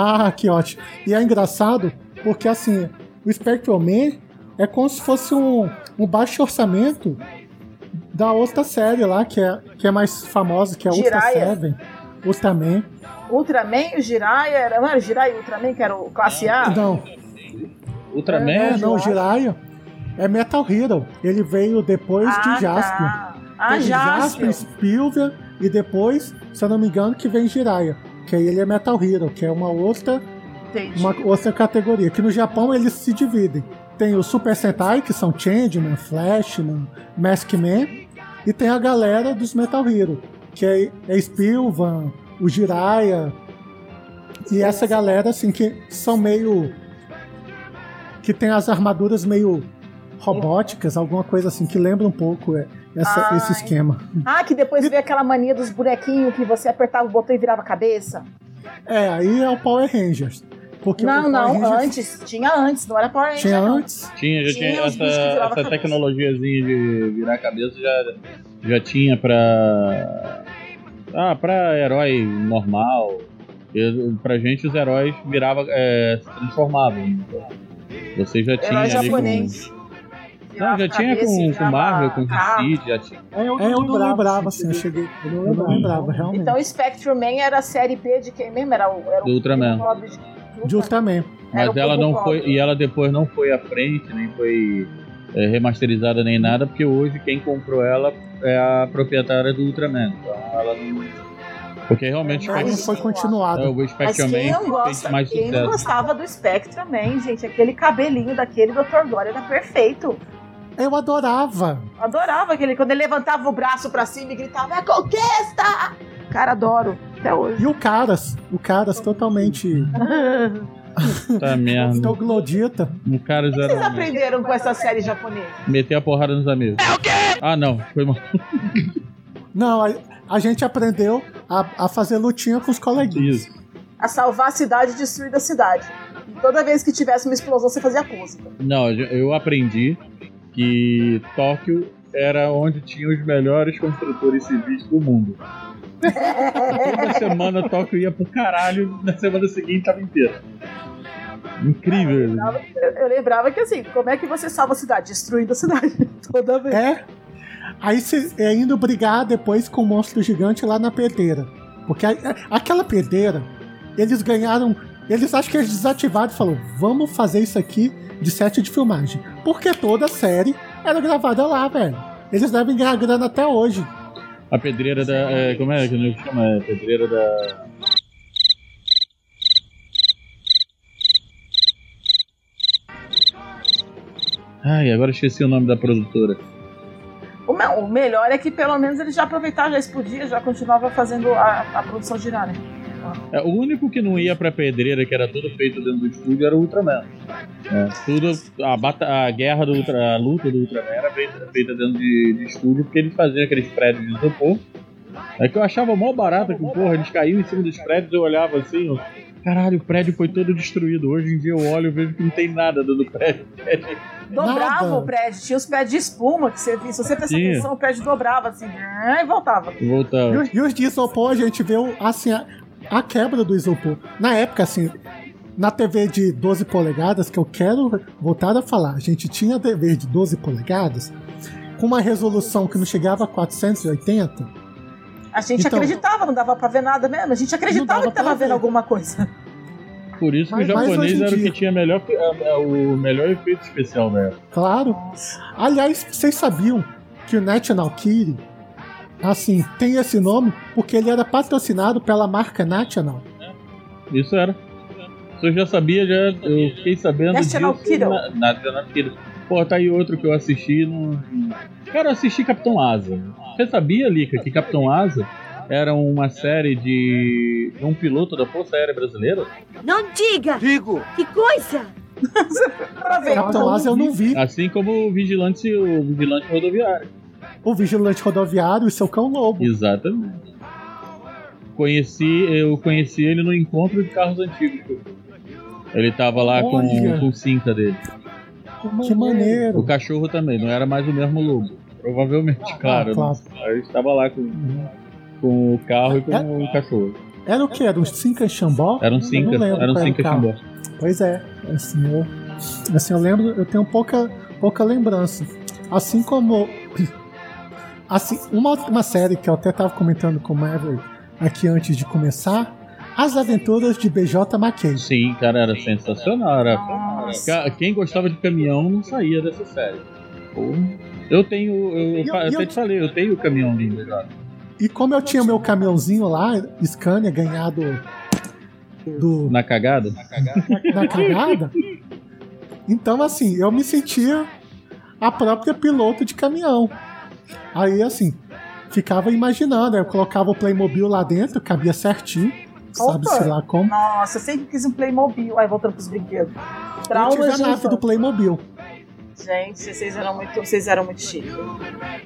Ah, que ótimo. E é engraçado porque, assim, o Spectrum Man é como se fosse um, um baixo orçamento da outra série lá, que é, que é mais famosa, que é a Ultra Jiraiya. Seven. Ultraman. Ultraman e o Jiraiya, era, não era o Jiraiya e Ultraman, que era o classe A? Não, Ultraman? é, não, o Jiraiya é Metal Hero. Ele veio depois ah, de Jaspion. Tá. Ah, Teve Jaspion. Spielberg e depois, se eu não me engano, que vem Jiraiya. Que aí ele é Metal Hero, que é uma outra Entendi. uma outra categoria. Que no Japão eles se dividem. Tem o Super Sentai, que são Changeman, Flashman, Maskman, e tem a galera dos Metal Hero, que é, é Spilvan, o Jiraiya, e essa galera assim que são meio que tem as armaduras meio robóticas, alguma coisa assim que lembra um pouco é, essa- esse esquema. Ah, que depois veio aquela mania dos bonequinhos que você apertava o botão e virava a cabeça? É, aí é o Power Rangers. Porque não, Power não, Rangers antes. Tinha antes, não era Power Ranger. tinha não. antes. Tinha, já Tinha tinha, essa, essa tecnologiazinha de virar a cabeça já, já tinha pra. Ah, pra herói normal. Pra gente os heróis virava, é, se transformavam. Você já tinha Herói ali japonês. com. Virava Não, já tinha com, com Marvel, com. DC, já tinha. É, eu não lembrava, assim, eu cheguei. Eu não lembrava, realmente. Então, Spectrum Man era a série B de quem mesmo? Era o, era o Do Ultraman. de- Ultraman. Mas ela não foi. E ela depois não foi à frente, nem foi é, remasterizada nem nada, porque hoje quem comprou ela é a proprietária do Ultraman. Então ela não. Porque realmente não foi continuado. É, o Mas Spectrum quem Man não, gosta, mais quem não gostava do Spectrum Man, gente, aquele cabelinho daquele Dr. Gore era perfeito. Eu adorava. Adorava aquele, quando ele levantava o braço pra cima e gritava, é conquista! Cara, adoro, até hoje. E o Caras, o Caras totalmente [LAUGHS] Tá [LAUGHS] merda. troglodita. O cara já Vocês era. aprenderam com essa série japonesa? Meter a porrada nos amigos. É o quê? Ah, não. Foi mal. Não, a, a gente aprendeu a, a fazer lutinha com os coleguinhas. Isso. A salvar a cidade e destruir a cidade. E toda vez que tivesse uma explosão, você fazia música. Não, eu aprendi que Tóquio era onde tinha os melhores construtores civis do mundo. [LAUGHS] Toda semana Tóquio ia pro caralho, na semana seguinte tava inteira. Incrível. Eu, eu lembrava que assim, como é que você salva a cidade? Destruindo a cidade. [LAUGHS] Toda vez. É. Aí você é indo brigar depois com o monstro gigante lá na pedreira. Porque a- a- aquela pedreira, eles ganharam. Eles acham que eles desativaram e falaram: vamos fazer isso aqui de set de filmagem. Porque toda a série era gravada lá, velho. Eles devem ganhar grana até hoje. A pedreira da. é, como é que nego chama? É, pedreira da. Ai, agora esqueci o nome da produtora. O, me- o melhor é que pelo menos ele já aproveitava, já explodia, já continuava fazendo a, a produção girar, né? É, o único que não ia pra pedreira, que era tudo feito dentro do estúdio, era o Ultraman. É, tudo, a, bata- a guerra do Ultra, a luta do Ultraman era feita, feita dentro de, de estúdio, porque eles faziam aqueles prédios de isopor. É que eu achava mó barato que, porra, eles caíam em cima dos prédios, eu olhava assim, ó. Caralho, o prédio foi todo destruído. Hoje em dia eu olho e vejo que não tem nada dentro do prédio. Dobrava Nada. o prédio, tinha os prédios de espuma que você via. Se você prestar atenção, o prédio dobrava assim, e voltava. E, Voltava. os- e os de isopor, a gente vê o- assim, a, a quebra do isopor. Na época, assim, na TV de 12 polegadas, que eu quero voltar a falar, a gente tinha TV de 12 polegadas com uma resolução que não chegava a 480. A gente Então- acreditava, não dava pra ver nada mesmo. A gente acreditava que tava vendo ver. alguma coisa. Por isso que o japonês era o que tinha melhor, o melhor efeito especial da época. Claro. Aliás, vocês sabiam que o National Kiri, assim, tem esse nome porque ele era patrocinado pela marca National. Isso era. Isso eu já sabia, já, eu fiquei sabendo National Kiddo. na, na National Kiddo. Pô, tá aí outro que eu assisti no... Cara, eu assisti Capitão Asa. Você sabia, Lica, que Capitão Asa era uma série de um piloto da Força Aérea Brasileira? Não diga! Digo! Que coisa! Capitão Asa eu não vi. Assim como o vigilante, o vigilante rodoviário. O vigilante rodoviário e seu cão lobo. Exatamente. Conheci, eu conheci ele no encontro de carros antigos. Ele tava lá com, Olha. com cinta dele. Que maneiro. O cachorro também, não era mais o mesmo lobo. Provavelmente, [LAUGHS] claro. Ah, claro. né? Aí estava lá com, com o carro e com É? o cachorro. Era o que? Era um Cinca Xambó? Era um cinca, era um chambó. Pois é, assim eu, assim, eu lembro, eu tenho pouca, pouca lembrança. Assim como. [COUGHS] Assim, uma, uma série que eu até tava comentando com o Maverick aqui antes de começar. As Aventuras de BJ McKay. Sim, cara, era sensacional. Era... Nossa. Quem gostava de caminhão não saía dessa série. Eu tenho, eu, eu eu- eu- te falei, eu tenho o caminhão lindo já. E como eu tinha meu caminhãozinho lá, Scania, ganhado do, Na cagada? na cagada, então assim, eu me sentia a própria piloto de caminhão. Aí assim, ficava imaginando, eu colocava o Playmobil lá dentro, cabia certinho, sabe-se lá como. Nossa, eu sempre quis um Playmobil. Aí voltando pros brinquedos. Eu tive Traumas a nave do Playmobil. Gente, vocês eram muito, vocês eram muito chiques.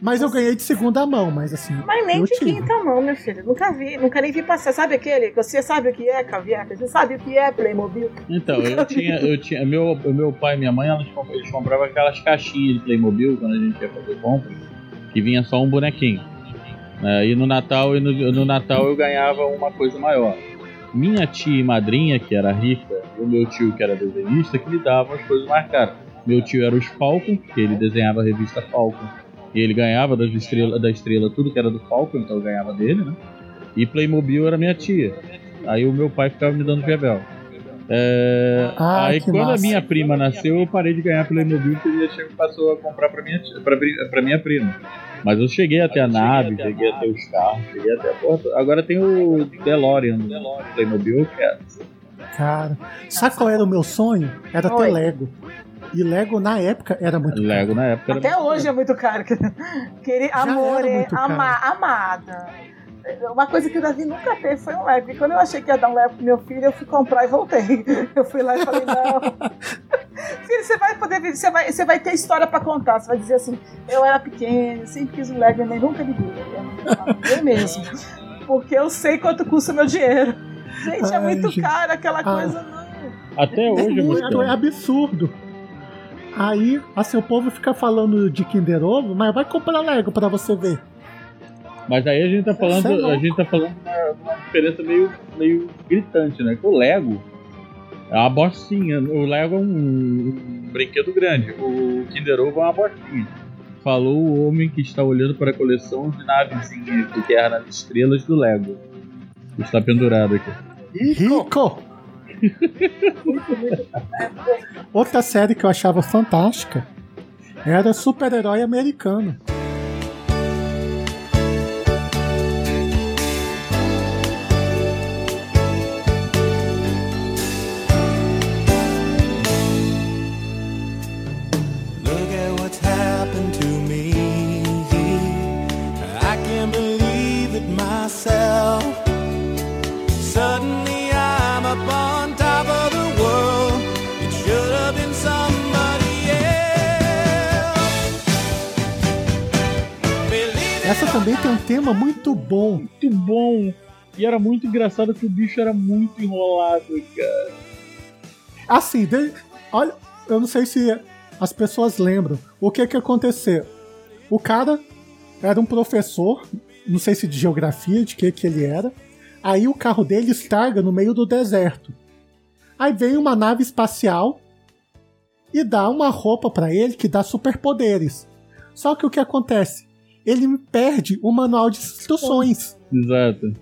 Mas eu ganhei de segunda mão, mas assim. Mas nem de tive. quinta mão, meu filho. Nunca vi, nunca nem vi passar. Sabe aquele? que Você sabe o que é caviar? Você sabe o que é Playmobil? Então, eu tinha, eu tinha, meu, meu pai e minha mãe, eles compravam aquelas caixinhas de Playmobil quando a gente ia fazer compra, que vinha só um bonequinho. É, e no Natal, e no, no Natal eu ganhava uma coisa maior. Minha tia e madrinha, que era rica, e o meu tio, que era desenhista, que me davam as coisas mais caras. Meu tio era os Falcon, que ele desenhava a revista Falcon. E ele ganhava das estrela, da estrela tudo que era do Falcon, então eu ganhava dele, né? E Playmobil era minha tia. Aí o meu pai ficava me dando Vevel. É, Ah, aí que quando a massa. minha prima nasceu, eu parei de ganhar Playmobil porque minha tia passou a comprar pra minha, tia- pra, pra minha prima. Mas eu cheguei até a nave, cheguei até os carros, cheguei até a porta. Agora tem o DeLorean, Playmobil, eu quero. Cara, sabe qual era o meu sonho? Era ter Oi. Lego. E Lego na época era muito caro. Lego na época era Até muito hoje é muito caro. [LAUGHS] Querer, Já amor, é, ama, amada. Uma coisa que o Davi nunca teve foi um Lego. E quando eu achei que ia dar um Lego pro meu filho, eu fui comprar e voltei. [LAUGHS] Eu fui lá e falei, não. [LAUGHS] Filho, você vai poder vir, você vai, você vai ter história pra contar. Você vai dizer assim, eu era pequeno, sempre quis um Lego e nem nunca liguei. Eu, eu mesmo. Porque eu sei quanto custa o meu dinheiro. Gente, é Ai, muito gente. caro aquela Ah. coisa, não. Até hoje é muito é absurdo. Aí, assim, o povo fica falando de Kinder Ovo, mas vai comprar Lego pra você ver. Mas aí a gente tá Isso é falando, a gente tá falando de uma, uma diferença meio, meio gritante, né? Que o Lego é uma bostinha. O Lego é um, um brinquedo grande. O Kinder Ovo é uma bostinha. Falou o homem que está olhando para a coleção de navezinhas que guerra nas estrelas do Lego. Está pendurado aqui. Rico! [LAUGHS] Outra série que eu achava fantástica era Super-Herói Americano. Também tem um tema muito bom. Muito bom! E era muito engraçado que o bicho era muito enrolado, cara. Assim, de- olha, eu não sei se as pessoas lembram o que que aconteceu. O cara era um professor, não sei se de geografia, de que que ele era. Aí o carro dele estraga no meio do deserto. Aí vem uma nave espacial e dá uma roupa pra ele que dá superpoderes. Só que o que acontece? Ele perde o manual de instruções. Exato.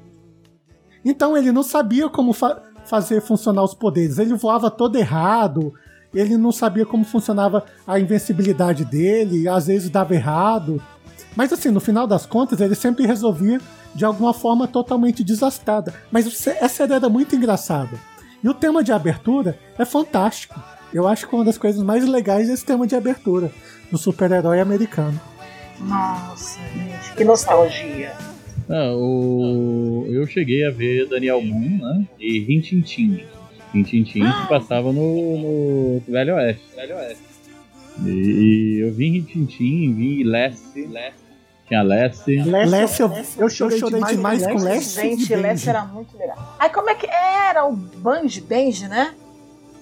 Então ele não sabia como fa- fazer funcionar os poderes. Ele voava todo errado. Ele não sabia como funcionava a invencibilidade dele. Às vezes dava errado. Mas assim, no final das contas, ele sempre resolvia de alguma forma totalmente desastrada. Mas essa era muito engraçada. E o tema de abertura é fantástico. Eu acho que uma das coisas mais legais é esse tema de abertura do super-herói americano. Nossa, gente, que nostalgia. Ah, o... Eu cheguei a ver Daniel Moon, né? E Rintintin. Rintintin que passava no, no Velho Oeste. Velho Oeste. E, e eu vi Rintintin, vi Lessie. Tinha Lessie. Lessie, eu, eu chorei, demais, com Lessie. Gente, e Benji. era muito legal. Aí como é que era o Banji, Benji, né?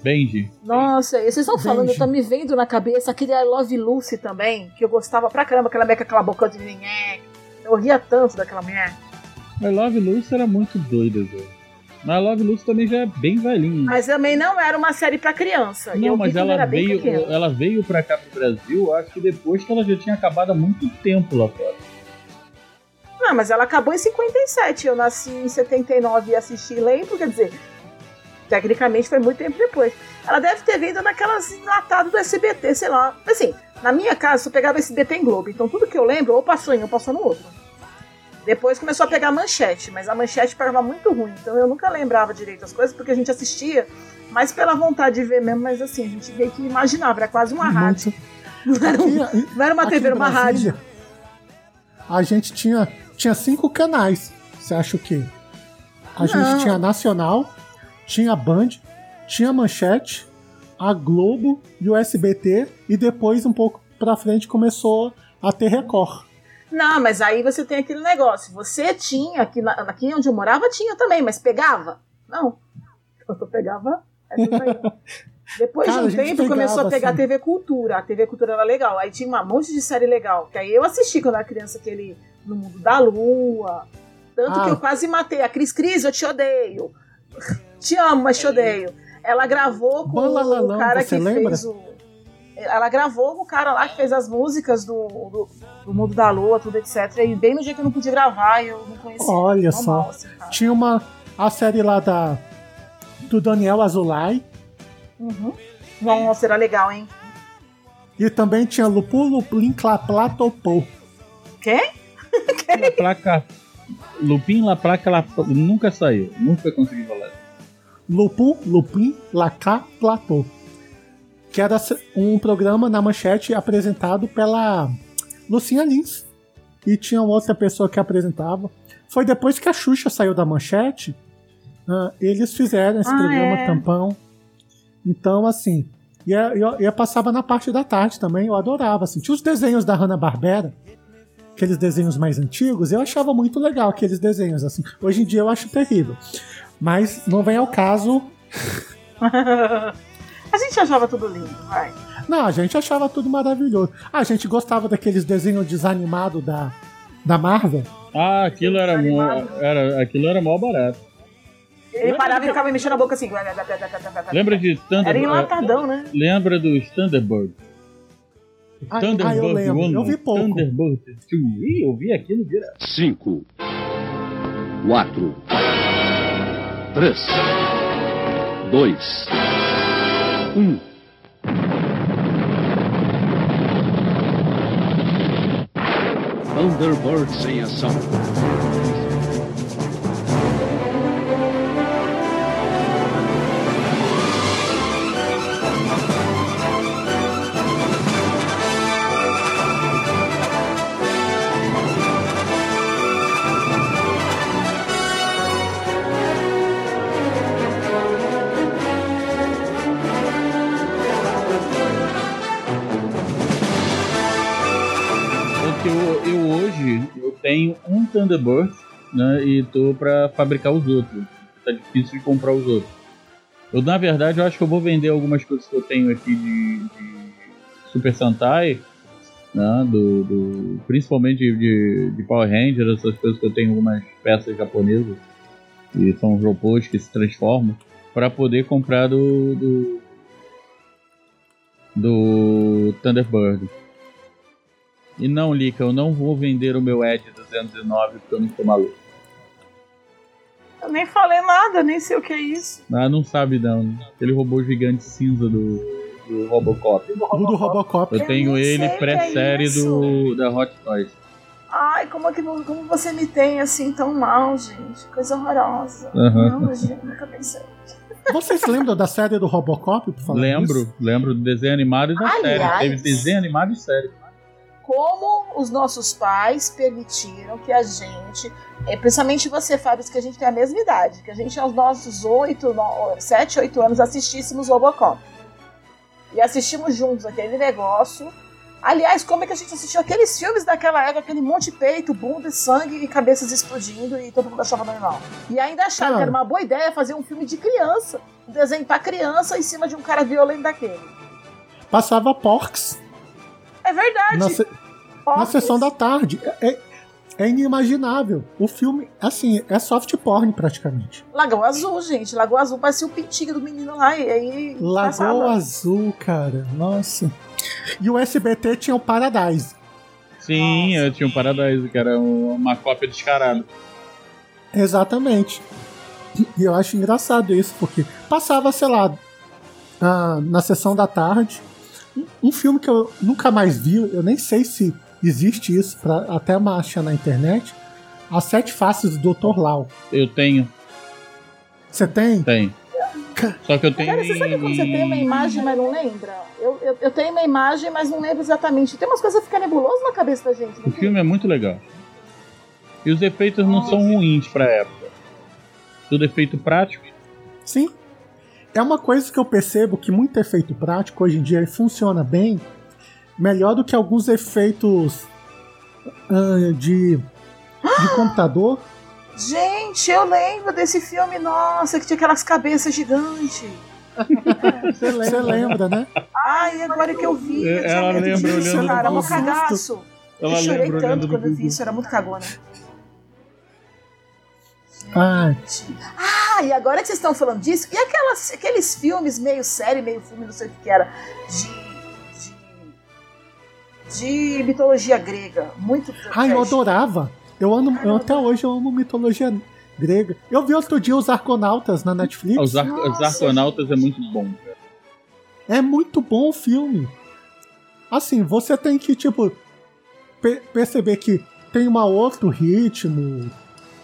Benji. Nossa, e vocês estão falando, Benji. tá me vendo na cabeça aquele I Love Lucy também, que eu gostava pra caramba, aquela mulher com aquela boca de ninguém. Eu ria tanto daquela mulher. Mas Love Lucy era muito doida, velho. Mas Love Lucy também já é bem velhinho. Mas também não era uma série pra criança. eu Não, mas ela era bem veio, ela veio pra cá pro Brasil, acho que depois que ela já tinha acabado há muito tempo lá fora. Não, mas ela acabou em 57. Eu nasci em 79 e assisti lembro, quer dizer, tecnicamente foi muito tempo depois. Ela deve ter vindo naquelas enlatadas do SBT, sei lá. Assim, na minha casa só pegava SBT em Globo, então tudo que eu lembro ou passou em um ou passou no outro. Depois começou a pegar manchete, mas a manchete pegava muito ruim, então eu nunca lembrava direito as coisas, porque a gente assistia mais pela vontade de ver mesmo, mas assim, a gente meio que imaginava, era quase uma rádio. [LAUGHS] Não era, um- não era uma aqui TV, era uma Brasília, rádio. A gente tinha, tinha cinco canais. Você acha o quê? A Não. gente tinha a Nacional, tinha a Band, tinha a Manchete, a Globo e o SBT, e depois, um pouco pra frente, começou a ter Record. Não, mas aí você tem aquele negócio. Você tinha, aqui, na, aqui onde eu morava, tinha também, mas pegava? Não. Eu pegava. [LAUGHS] Depois Cara, de a um tempo começou a pegava, pegar a assim. TV Cultura. A TV Cultura era legal. Aí tinha um monte de série legal. Que aí eu assisti quando era criança, aquele No Mundo da Lua. Tanto Ah. que eu quase matei. A Cris Cris, eu te odeio. Te amo, mas te odeio. Ela gravou com Balalalão, o cara que lembra? fez o. Ela gravou com o cara lá que fez as músicas do, do, do Mundo da Lua, tudo etc. E bem no dia que eu não pude gravar, eu não conhecia. Olha Normal, só. assim. Tinha uma a série lá da do Daniel Azulay Uhum. Nossa, era legal, hein? e também tinha Lupu Lupin Claplatopô. Quem? [LAUGHS] La placa. Lupin La Placa La... nunca saiu. Nunca consegui falar. Lupu Lupin Lacá Platô. Que era um programa na manchete apresentado pela Lucinha Lins. E tinha outra pessoa que apresentava. Foi depois que a Xuxa saiu da manchete, ah, eles fizeram esse Ah, programa é. tampão. Então, assim, ia, ia, ia passava na parte da tarde também, eu adorava. Assim. Tinha os desenhos da Hanna-Barbera, aqueles desenhos mais antigos, eu achava muito legal aqueles desenhos. assim. Hoje em dia eu acho terrível. Mas não vem ao caso [LAUGHS] a gente achava tudo lindo, vai. Não, a gente achava tudo maravilhoso. A gente gostava daqueles desenhos desanimados da, da Marvel. Ah, aquilo era, mó, era aquilo era mó barato. Ele parava e ficava mexendo a boca assim. Lembra de Thunder Era enlatadão, né? Lembra do Thunderbird? Ah, Thunderbird ah, eu lembro, 1, eu vi pouco. Thunderbird 2. Ih, eu vi aquilo direto. 5, 4, 3, 2, 1. Thunderbirds em ação. Hoje eu tenho um Thunderbird né, e tô pra fabricar os outros. Tá difícil de comprar os outros. Eu, na verdade, eu acho que eu vou vender algumas coisas que eu tenho aqui de, de Super Sentai, né, do, do- principalmente de, de, Power Rangers, essas coisas que eu tenho algumas peças japonesas, e são robôs que se transformam, para poder comprar do, do, do Thunderbird. E não, Lika, eu não vou vender o meu Edge 209 porque eu não sou maluco. Eu nem falei nada, nem sei o que é isso. Ah, não sabe não. Aquele robô gigante cinza do, do Robocop. O do Robocop. Eu tenho nem ele sei o que pré-série é do da Hot Toys. Ai, como, é que, como você me tem assim tão mal, gente? Coisa horrorosa. Aham. Não, gente, nunca pensei. Vocês lembram da série do Robocop? Por falar Lembro, lembro do desenho animado e da Aliás. série. Teve desenho animado e série. Como os nossos pais permitiram que a gente, é, principalmente você, Fábio, que a gente tem a mesma idade, que a gente aos nossos 8, 7, 8 anos assistíssemos Robocop. E assistimos juntos aquele negócio. Aliás, como é que a gente assistiu aqueles filmes daquela época, aquele monte de peito, bunda, sangue e cabeças explodindo e todo mundo achava normal. E ainda achava que era uma boa ideia fazer um filme de criança, um desenho pra criança em cima de um cara violento daquele. Passava Porks É verdade. na, se- na sessão da tarde. É, é inimaginável. O filme, assim, é soft porn praticamente. Lagoa Azul, gente. Lagoa Azul parecia o pintinho do menino lá. E aí. Lagoa passava. Azul, cara. Nossa. E o SBT tinha o Paradise. Sim, eu tinha um Paradise, que era um- uma cópia descarada. Exatamente. E eu acho engraçado isso, porque passava, sei lá, na, na sessão da tarde, um, filme que eu nunca mais vi, eu nem sei se existe isso, pra até achar na internet, As Sete Faces do Dr. Lau. Eu tenho, Você tem? tenho. Só que eu tenho. Cara, você sabe quando você tem uma em- imagem, mas não lembra? Eu, eu, eu tenho uma imagem, mas não lembro exatamente. Tem umas coisas que ficam nebulosas na cabeça da gente. O filme é muito legal. E os efeitos não são ruins pra época. Tudo efeito prático. Sim. É uma coisa que eu percebo que muito efeito prático hoje em dia ele funciona bem, melhor do que alguns efeitos ah, de, de computador. Gente, eu lembro desse filme, nossa, que tinha aquelas cabeças gigantes. Você lembra, né? Ai, agora que eu vi. É, eu tinha ela medo lembra disso, olhando cara, no um cagaço. Ela eu chorei lembra tanto quando eu vi isso, era muito cagona. Ah, Ah, e agora que vocês estão falando disso, e aquelas, aqueles filmes meio série, meio filme, não sei o que que era, de, de, de mitologia grega, muito ai, eu adorava. Eu amo, eu até hoje eu amo mitologia grega. Eu vi outro dia os Arconautas na Netflix. Os, Ar os Arconautas é muito bom. É muito bom o filme. Assim, você tem que, tipo, pe- perceber que tem um outro ritmo.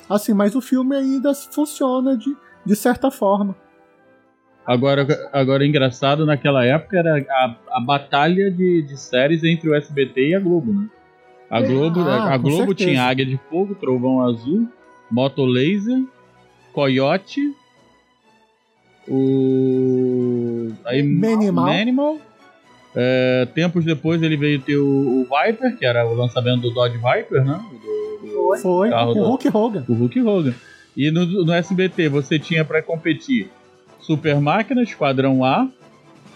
Assim, mas o filme ainda funciona de, de certa forma. Agora, agora, engraçado, naquela época era a, a batalha de, de séries entre o SBT e a Globo, né? A Globo, Ah, a Globo certeza. tinha Águia de Fogo, Trovão Azul, Moto Laser, Coyote, o. Aí, Manimal. Manimal. É, tempos depois ele veio ter o, o Viper, que era o lançamento do Dodge Viper, né? Do, Foi carro o do- Hulk Hogan. o Hulk Hogan. E no, no SBT você tinha pra competir Super Máquina, Esquadrão A,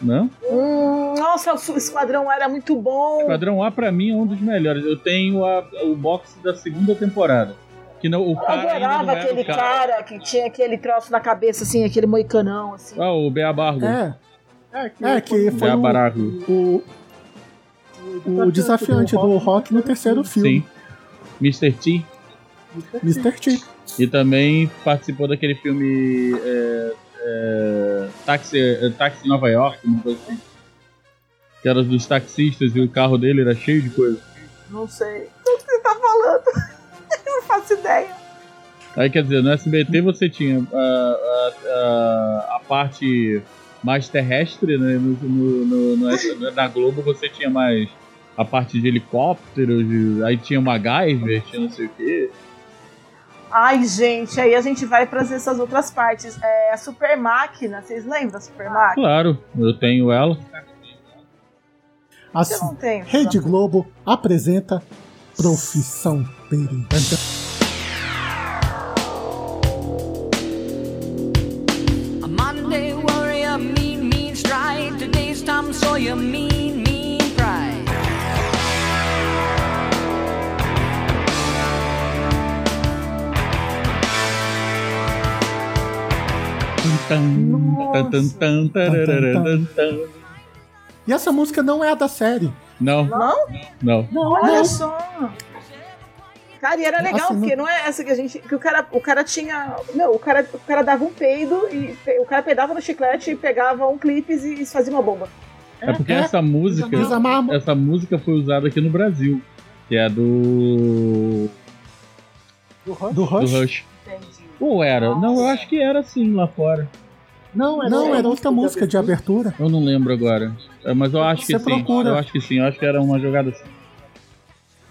né? Hum, nossa, o Esquadrão era muito bom. Esquadrão A pra mim é um dos melhores. Eu tenho a- o box da segunda temporada. Que não, o Eu cara ainda adorava não era aquele o cara. cara que tinha aquele troço na cabeça, assim, aquele moicanão, assim. Ah, o Bea Bargo. É. É, que foi o, Barago. o, o desafiante do rock no terceiro filme. Sim. Mr. T. Mr. T. E também participou daquele filme é, é, Táxi, é, Táxi Nova York, uma coisa assim. Que era dos taxistas e o carro dele era cheio de coisa. Não sei. O que você tá falando? [LAUGHS] Eu não faço ideia. Aí quer dizer, no SBT você tinha a, a, a, a parte mais terrestre, né? No, no, no- no na Globo você tinha mais a parte de helicópteros, de- aí tinha uma MacGyver, tinha não sei o quê. Ai, gente, aí a gente vai para essas outras partes. É a Super Máquina, vocês lembram da Super Máquina? Claro, eu tenho ela. Assim, Eu não tenho. Rede Globo apresenta Profissão Pereira. A Monday E essa música não é a da série. Não, Não? não. Olha só. Cara, e era legal, Assim, porque não é essa que a gente. Que o cara, o cara tinha. Meu, o cara, o cara dava um peido e pe- o cara peidava no chiclete e pegava um clipe e fazia uma bomba. É porque essa música, Desamar- essa música foi usada aqui no Brasil, que é do Do do Rush? Rush. Ou era? Não, eu acho que era sim lá fora. Não, era, outra música de abertura. Eu não lembro agora. É, Mas eu acho que Você sim. procura. Eu acho que sim. Eu acho que era uma jogada assim.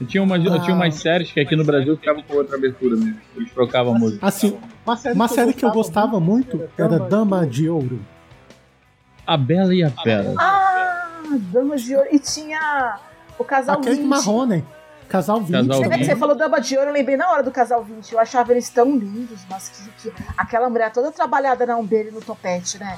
E tinha umas, Ah. tinha umas séries que aqui no Brasil ficavam com outra abertura mesmo. Eles trocavam a música. Assim, uma série que eu gostava muito era Dama de Ouro. A Bela e a Fera. Ah, Dama de Ouro. E tinha o casal Aquele 20. Marrone. Casal 20. Casal Você vê que Vinte. você falou Dama de Ouro, eu lembrei na hora do casal 20. Eu achava eles tão lindos, mas que, que- aquela mulher toda trabalhada na ombreira e no topete, né?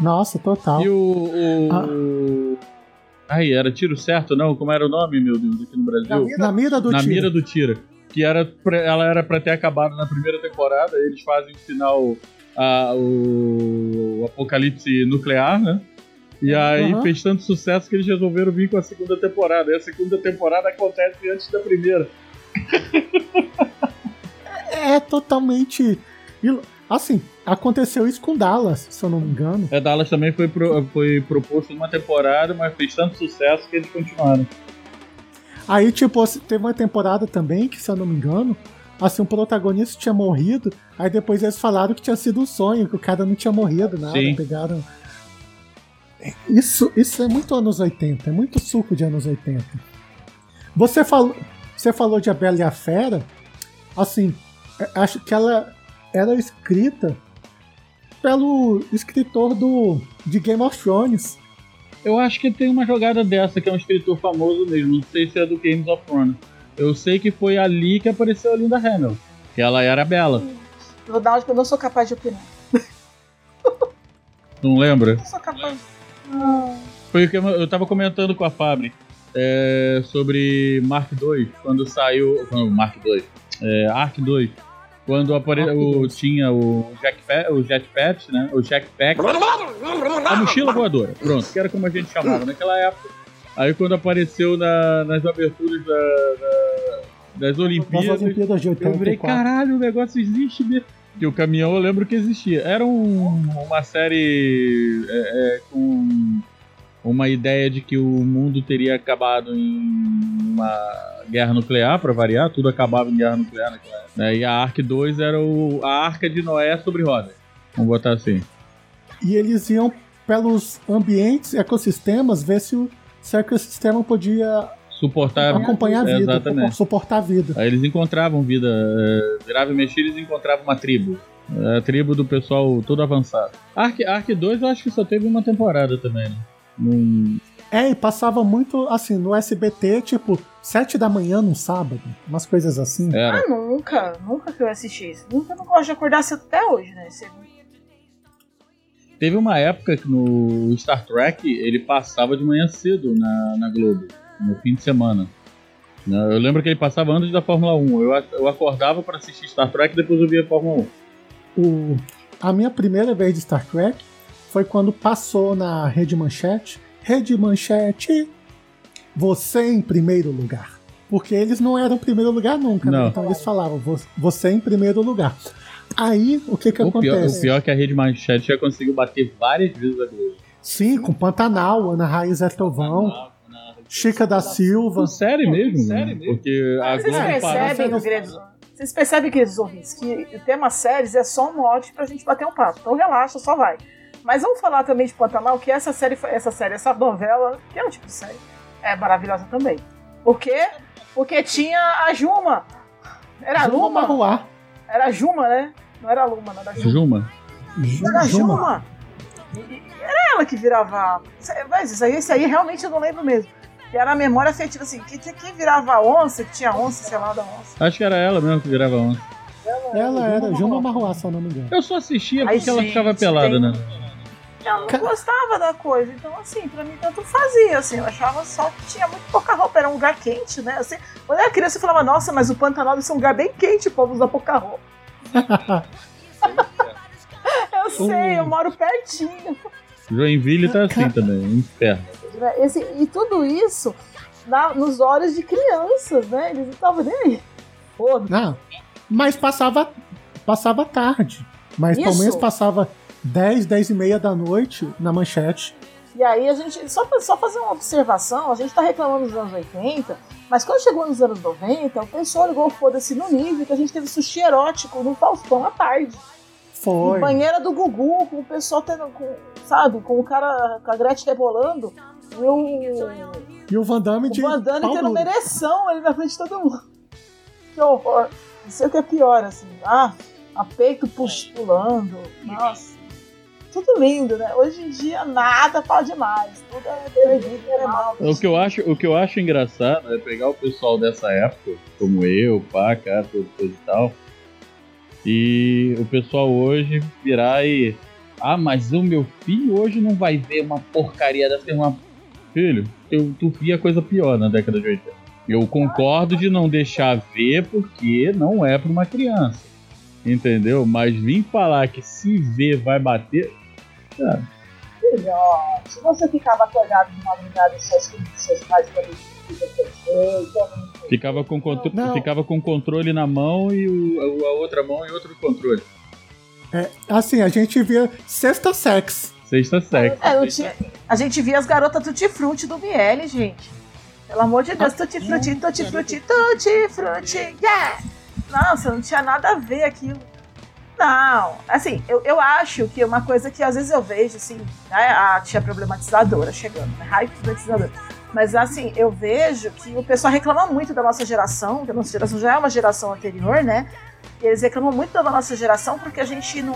Nossa, total. E o. o... Ah. Ai, era tiro certo, não? Como era o nome, meu Deus, aqui no Brasil? Na mira do na tiro. mira do tira. Que era pra- ela era pra ter acabado na primeira temporada, eles fazem o final a- o, o apocalipse nuclear, né? E aí Uhum. fez tanto sucesso que eles resolveram vir com a segunda temporada. E a segunda temporada acontece antes da primeira. É totalmente. il- Assim, aconteceu isso com Dallas, se eu não me engano. A Dallas também foi, pro- foi proposto uma temporada, mas fez tanto sucesso que eles continuaram. Aí, tipo, assim, teve uma temporada também, que se eu não me engano, assim, o protagonista tinha morrido, aí depois eles falaram que tinha sido um sonho, que o cara não tinha morrido, nada, Sim. pegaram. Isso, isso é muito anos 80, é muito suco de anos 80. Você falou, você falou de A Bela e a Fera, assim, é, acho que ela era escrita pelo escritor do de Game of Thrones. Eu acho que tem uma jogada dessa, que é um escritor famoso mesmo. Não sei se é do Games of Thrones. Eu sei que foi ali que apareceu a Linda Hamilton. Que ela era bela. Vou dar onde eu não sou capaz de opinar. Não lembra? Não sou capaz. Foi o que eu- eu tava comentando com a Fabri é, sobre Mark II, quando saiu. Não, Mark II. É, Ark 2. Quando apare... Ark o, 2. tinha o Jetpack, o Jetpack, né? O Jetpack. A mochila voadora. Pronto, que era como a gente chamava naquela época. Aí quando apareceu na- nas aberturas da- da- das Das Olimpíadas. Olimpíadas de Eu virei, 84. caralho, o negócio existe mesmo. Que o caminhão eu lembro que existia. Era um- uma série é, é, com uma ideia de que o mundo teria acabado em uma guerra nuclear, pra variar, tudo acabava em guerra nuclear naquela época. né? E a Ark 2 era o- a Arca de Noé sobre rodas. Vamos botar assim. E eles iam pelos ambientes, ecossistemas, ver se o, se o ecossistema podia Suportar acompanhar a vida, Exatamente. suportar a vida. Aí eles encontravam vida, é, virava e mexia, eles encontravam uma tribo. É, A tribo do pessoal todo avançado. Ark, Ark 2 eu acho que só teve uma temporada também, né? Num- É, e passava muito assim no SBT, tipo, sete da manhã num sábado, umas coisas assim. Era. Ah, nunca. Nunca que eu assisti isso. Nunca não gosto de acordar cedo até hoje, né? Você- Teve uma época que no Star Trek ele passava de manhã cedo na, na Globo, no fim de semana. Né, Eu lembro que ele passava antes da Fórmula 1. Eu, eu acordava pra assistir Star Trek e depois eu via a Fórmula 1. O, a minha primeira vez de Star Trek foi quando passou na Rede Manchete. Rede Manchete, você em primeiro lugar. Porque eles não eram primeiro lugar nunca, né? Então eles falavam, "Vo- você em primeiro lugar. Aí, o que que O pior, acontece? o pior é que a Rede Manchete já conseguiu bater várias vezes a Globo. Sim, com Pantanal, Ana Raiz é Trovão, Chica da Silva. Sério mesmo? Porque a Vocês Globo parou. percebem, queridos, vocês percebem, queridos ouvintes, que o tema séries é só um mote pra gente bater um papo. Então relaxa, só vai. Mas vamos falar também de Pantanal, que essa série, essa série, essa novela, que é um tipo de série, é maravilhosa também. Por quê? Porque tinha a Juma. Era a Juma Luma? Marruá. Era a Juma, né? Não era a Luma, não era a Juma. Juma? Era a Juma. Juma. E- e- Era ela que virava. Mas isso aí, esse aí realmente eu não lembro mesmo. Que era a memória afetiva, assim, que, que virava onça, que tinha onça, sei lá, da onça. Acho que era ela mesmo que virava ontem. Ela era Juma Marruá, se eu não me engano. Eu só assistia Ai, porque ela gente, ficava pelada, tem- né? Eu não gostava da coisa, então assim, pra mim tanto fazia, assim, eu achava só que tinha muito pouca roupa, era um lugar quente, né? Assim, quando eu era criança eu falava, nossa, mas o Pantanal deve ser um lugar bem quente, o povo usa pouca roupa. [LAUGHS] eu sei, eu moro pertinho. Joinville tá assim também, um inferno. Esse, e tudo isso na- nos olhos de crianças, né? Eles não estavam nem aí. Foda. Não, mas passava, passava tarde. Mas pelo menos passava 10, 10 e meia da noite na manchete. E aí a gente, só, só fazer uma observação, a gente tá reclamando dos anos 80, mas quando chegou nos anos 90, o pessoal ligou foda-se no nível que a gente teve sushi erótico no Faustão à tarde. Foi. Em banheira do Gugu, com o pessoal tendo, com, sabe, com o cara, com a Gretchen rebolando, e o, E o Van Damme de O Van Damme tendo uma duro. ereção ali na frente de todo mundo. Que horror. Não sei o que é pior, assim. Ah, a peito pulando. Nossa. Tudo lindo, né? Hoje em dia nada pode mais. Tudo é perdido, é mal. O que, eu acho, o que eu acho engraçado é pegar o pessoal dessa época, como eu, pá, cara, tudo coisa e tal, e o pessoal hoje virar e. Ah, mas o meu filho hoje não vai ver uma porcaria dessa. Uma... Filho, eu, tu via coisa pior na década de 80. Eu concordo de não deixar ver porque não é pra uma criança. Entendeu? Mas vim falar que se ver vai bater. Cara, Filhote, você ficava acordado de madrugada e seus, seus pais fica perfeito. ficava com, Não. ficava com o controle na mão e o, a outra mão e outro controle. É, assim, a gente via sexta sex. Sexta sexo. É, não tinha- a gente via as garotas Tutti Frutti do Miele, gente. Pelo amor de Deus, Tutti Frutti, Tutti Frutti, Tutti Frutti, yeah! Nossa, não tinha nada a ver aquilo. Não, assim, eu, eu acho que uma coisa que às vezes eu vejo, assim, né, a tia problematizadora chegando, né, raio problematizadora. Mas assim, eu vejo que o pessoal reclama muito da nossa geração, que a nossa geração já é uma geração anterior, né? Eles reclamam muito da nossa geração porque a gente não.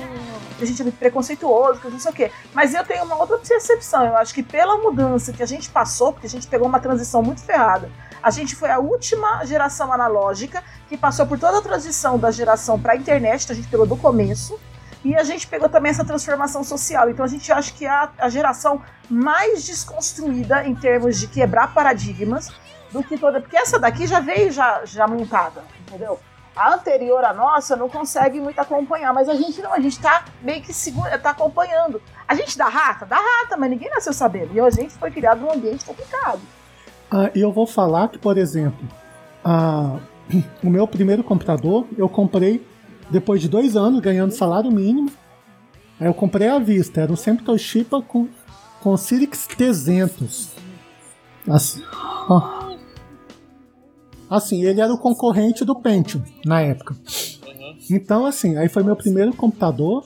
A gente é muito preconceituoso, não sei o quê. Mas eu tenho uma outra percepção. Eu acho que pela mudança que a gente passou, porque a gente pegou uma transição muito ferrada, a gente foi a última geração analógica que passou por toda a transição da geração para a internet, então a gente pegou do começo. E a gente pegou também essa transformação social. Então a gente acha que é a, a geração mais desconstruída em termos de quebrar paradigmas do que toda. Porque essa daqui já veio já, já montada, entendeu? Anterior à nossa não consegue muito acompanhar, mas a gente não, a gente tá meio que segura, tá acompanhando. A gente dá rata? Dá rata, mas ninguém nasceu sabendo. E a gente foi criado num ambiente complicado. Ah, e eu vou falar que, por exemplo, ah, [CLEARS THROAT] o meu primeiro computador eu comprei depois de dois anos ganhando salário mínimo. Aí eu comprei à vista, era um sempre Toshiba com, com Cyrix 300. Assim, ó. Assim, ele era o concorrente do Pentium na época. Então, assim, aí foi meu primeiro computador.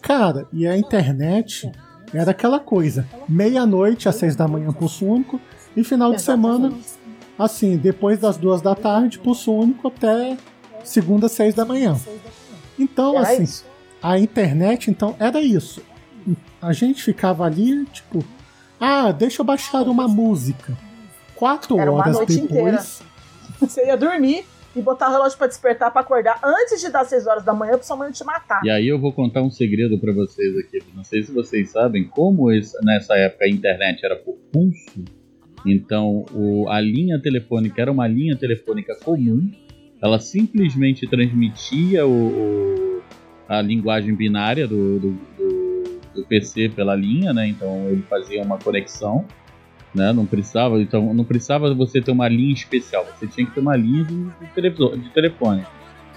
Cara, e a internet era aquela coisa: meia-noite às seis da manhã pulso único, e final de semana, assim, depois das duas da tarde, pulso único até segunda, seis da manhã. Então, assim, a internet, então, era isso. A gente ficava ali, tipo, ah, deixa eu baixar uma música. Quatro horas depois. [LAUGHS] Você ia dormir e botar o relógio pra despertar pra acordar antes de dar 6 horas da manhã pra sua mãe te matar. E aí eu vou contar um segredo pra vocês aqui. Não sei se vocês sabem como esse- nessa época a internet era por pulso. Então o- a linha telefônica era uma linha telefônica comum. Ela simplesmente transmitia o, o- a linguagem binária do, do, do- do PC pela linha, né? Então ele fazia uma conexão. Né? Não precisava, então não precisava você ter uma linha especial. Você tinha que ter uma linha de, de telefone.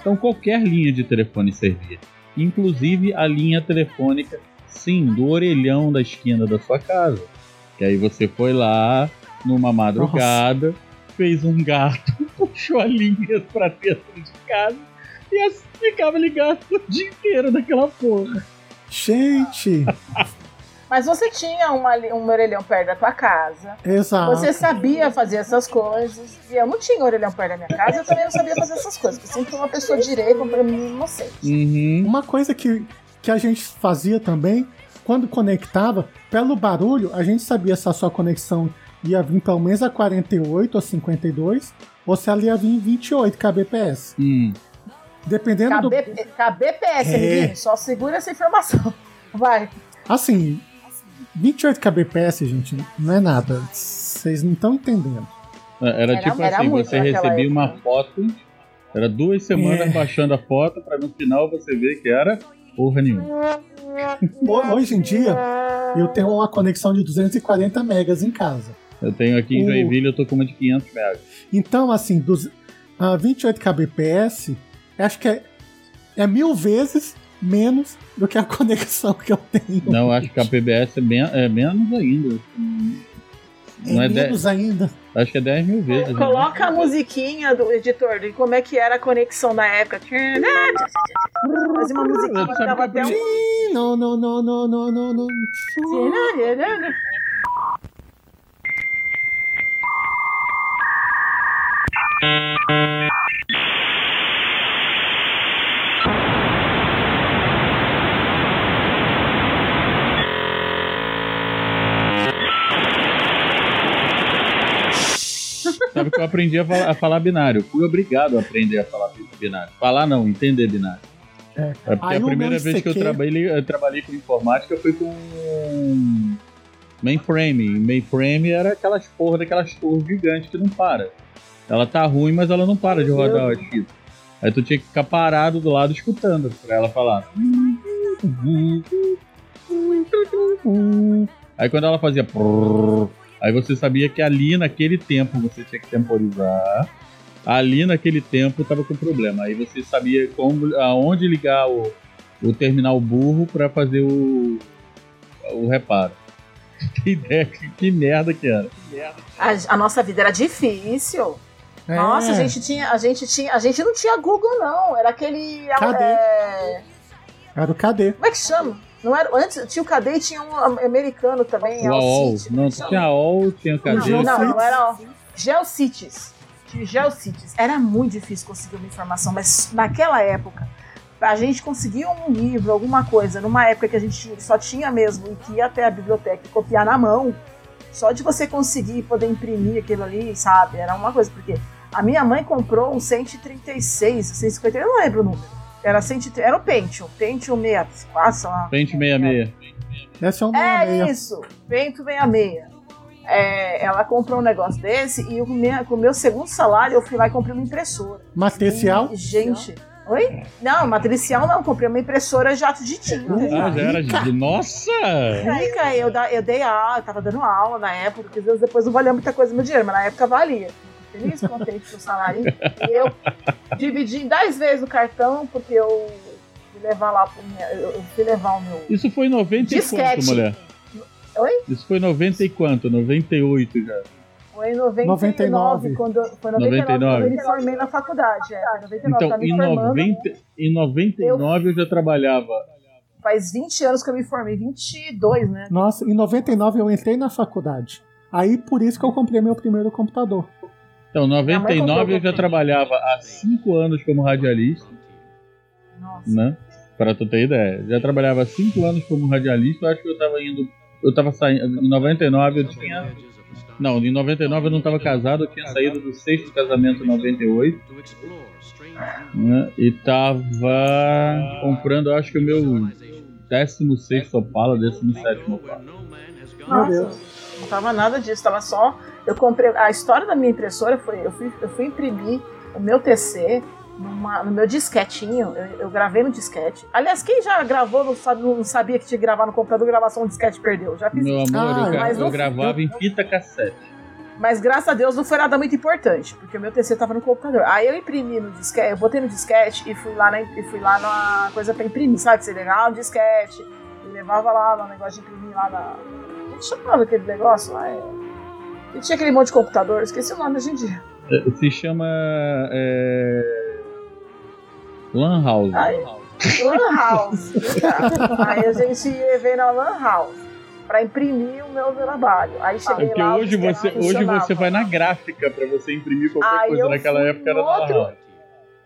Então qualquer linha de telefone servia. Inclusive a linha telefônica, sim, do orelhão da esquina da sua casa. Que aí você foi lá numa madrugada, fez um gato, [LAUGHS] puxou a linha pra dentro de casa e assim ficava ligado o dia inteiro naquela porra. Gente, [LAUGHS] Mas você tinha uma, um orelhão perto da tua casa. exato. Você sabia fazer essas coisas. E eu não tinha orelhão perto da minha casa, eu também não sabia fazer essas coisas. Porque sempre fui uma pessoa direita, um menino inocente. Uhum. Uma coisa que, que a gente fazia também, quando conectava, pelo barulho, a gente sabia se a sua conexão ia vir pelo menos a 48 ou 52, ou se ela ia vir em 28 kbps. Hum. Dependendo do. KB, KBPS, É. amiguinho. Só segura essa informação. [LAUGHS] Vai. Assim, 28 kbps, gente, não é nada. Vocês não estão entendendo. Era, Era- tipo era assim, você recebia época. uma foto, era duas semanas É. baixando a foto pra no final você ver que era porra nenhuma. Ho- Hoje em dia, eu tenho uma conexão de 240 megas em casa. Eu tenho aqui em O- Joinville, eu tô com uma de 500 megas. Então, assim, dos ah, 28 kbps, acho que é, é mil vezes menos do que a [LAUGHS] conexão que eu tenho. Não, acho que a PBS é, men- é menos ainda. é Não é dez- menos ainda. Acho que é 10 mil vezes. né? Coloca a musiquinha do editor de como é que era a conexão na época. Fazia uma musiquinha que dava até um. Não, não, não, não, não, não, não. Sabe que eu aprendi a falar, a falar binário. Fui obrigado a aprender a falar binário. Falar não, entender binário. É. É porque Aí a primeira vez que eu trabalhei, eu trabalhei com informática foi com mainframe. Mainframe era aquelas porra daquelas torres gigantes que não para. Ela tá ruim, mas ela não para de rodar o arquivo. Aí tu tinha que ficar parado do lado escutando pra ela falar. Aí quando ela fazia aí você sabia que ali naquele tempo você tinha que temporizar. Ali naquele tempo tava com problema. Aí você sabia como, aonde ligar o, o terminal burro pra fazer o, o reparo. [LAUGHS] Tem ideia que, que merda que era. A, a nossa vida era difícil. É. Nossa, a gente tinha, a gente tinha, a gente não tinha Google não, era aquele Cadê? é, Era o KD. como é que chama? Não era antes tinha o KD e tinha um americano também, O AOL. Não, é que tinha AOL, tinha o? KD. Não, não, não era Geocities. Tinha Geocities. Era muito difícil conseguir uma informação, mas naquela época a gente conseguia um livro, alguma coisa, numa época que a gente só tinha mesmo e que ia até a biblioteca e copiar na mão, só de você conseguir poder imprimir aquilo ali, sabe? Era uma coisa, porque a minha mãe comprou um 136, 150, eu não lembro o número. Era, 130, era o Pentium, Pentium 64, sei lá. Pente 66. Esse é um É 66. isso, Pentium 66. É, ela comprou um negócio desse e eu, com, o meu segundo salário eu fui lá e comprei uma impressora. Matricial? E, gente, oi? Não, matricial não, comprei uma impressora jato de tinta. Ah, já era de. Nossa! Rica, eu, da- eu dei aula, eu tava dando aula na época, porque às vezes depois não valia muita coisa no meu dinheiro, mas na época valia. Feliz, contente com o salário. E eu dividi em 10 vezes o cartão, porque eu fui levar lá pro minha, eu eu fui levar o meu. Isso foi em 90 e Disquete. quanto, mulher? Oi? Isso foi em 90 e quanto? 98 já. Foi em 99, 99. quando foi 99, 99. quando eu me formei na faculdade. É, foi 99, Então, em, formando. 90, em 99 eu já trabalhava. Faz 20 anos que eu me formei, 22, né? Nossa, em 99 eu entrei na faculdade. Aí por isso que eu comprei meu primeiro computador. Então, em Minha mãe 99 eu já trabalhava há 5 anos como radialista, Nossa. né? Pra tu ter ideia. Já trabalhava há 5 anos como radialista, eu acho que eu tava indo. Eu tava saindo. Em 99 eu tinha. Não, em 99 eu não tava casado, eu tinha saído do sexto casamento em 98. Né? E tava comprando, eu acho que o meu 16 Opala, 17 Opala. Nossa, não tava nada disso, tava só. Eu comprei. A história da minha impressora foi: eu fui, eu fui imprimir o meu TC numa- no meu disquetinho. Eu, eu gravei no disquete. Aliás, quem já gravou não, sabe- não sabia que tinha que gravar no computador, gravação de disquete perdeu. Já fiz Meu amor, Ah, eu, eu gravava em fita cassete. Mas graças a Deus não foi nada muito importante, porque o meu TC tava no computador. Aí eu imprimi no disquete, eu botei no disquete e fui lá na, e fui lá na coisa pra imprimir, sabe? Você ligava o disquete e levava lá no negócio de imprimir lá na. Como chamava aquele negócio lá? É... E tinha aquele monte de computador, esqueci o nome hoje em dia. É, Se chama. É... Lan House. Aí, Lan House. Aí a gente levei na Lan House pra imprimir o meu trabalho. Aí cheguei Porque lá. hoje você, hoje você vai na gráfica pra você imprimir qualquer Aí coisa. Naquela época era outro-.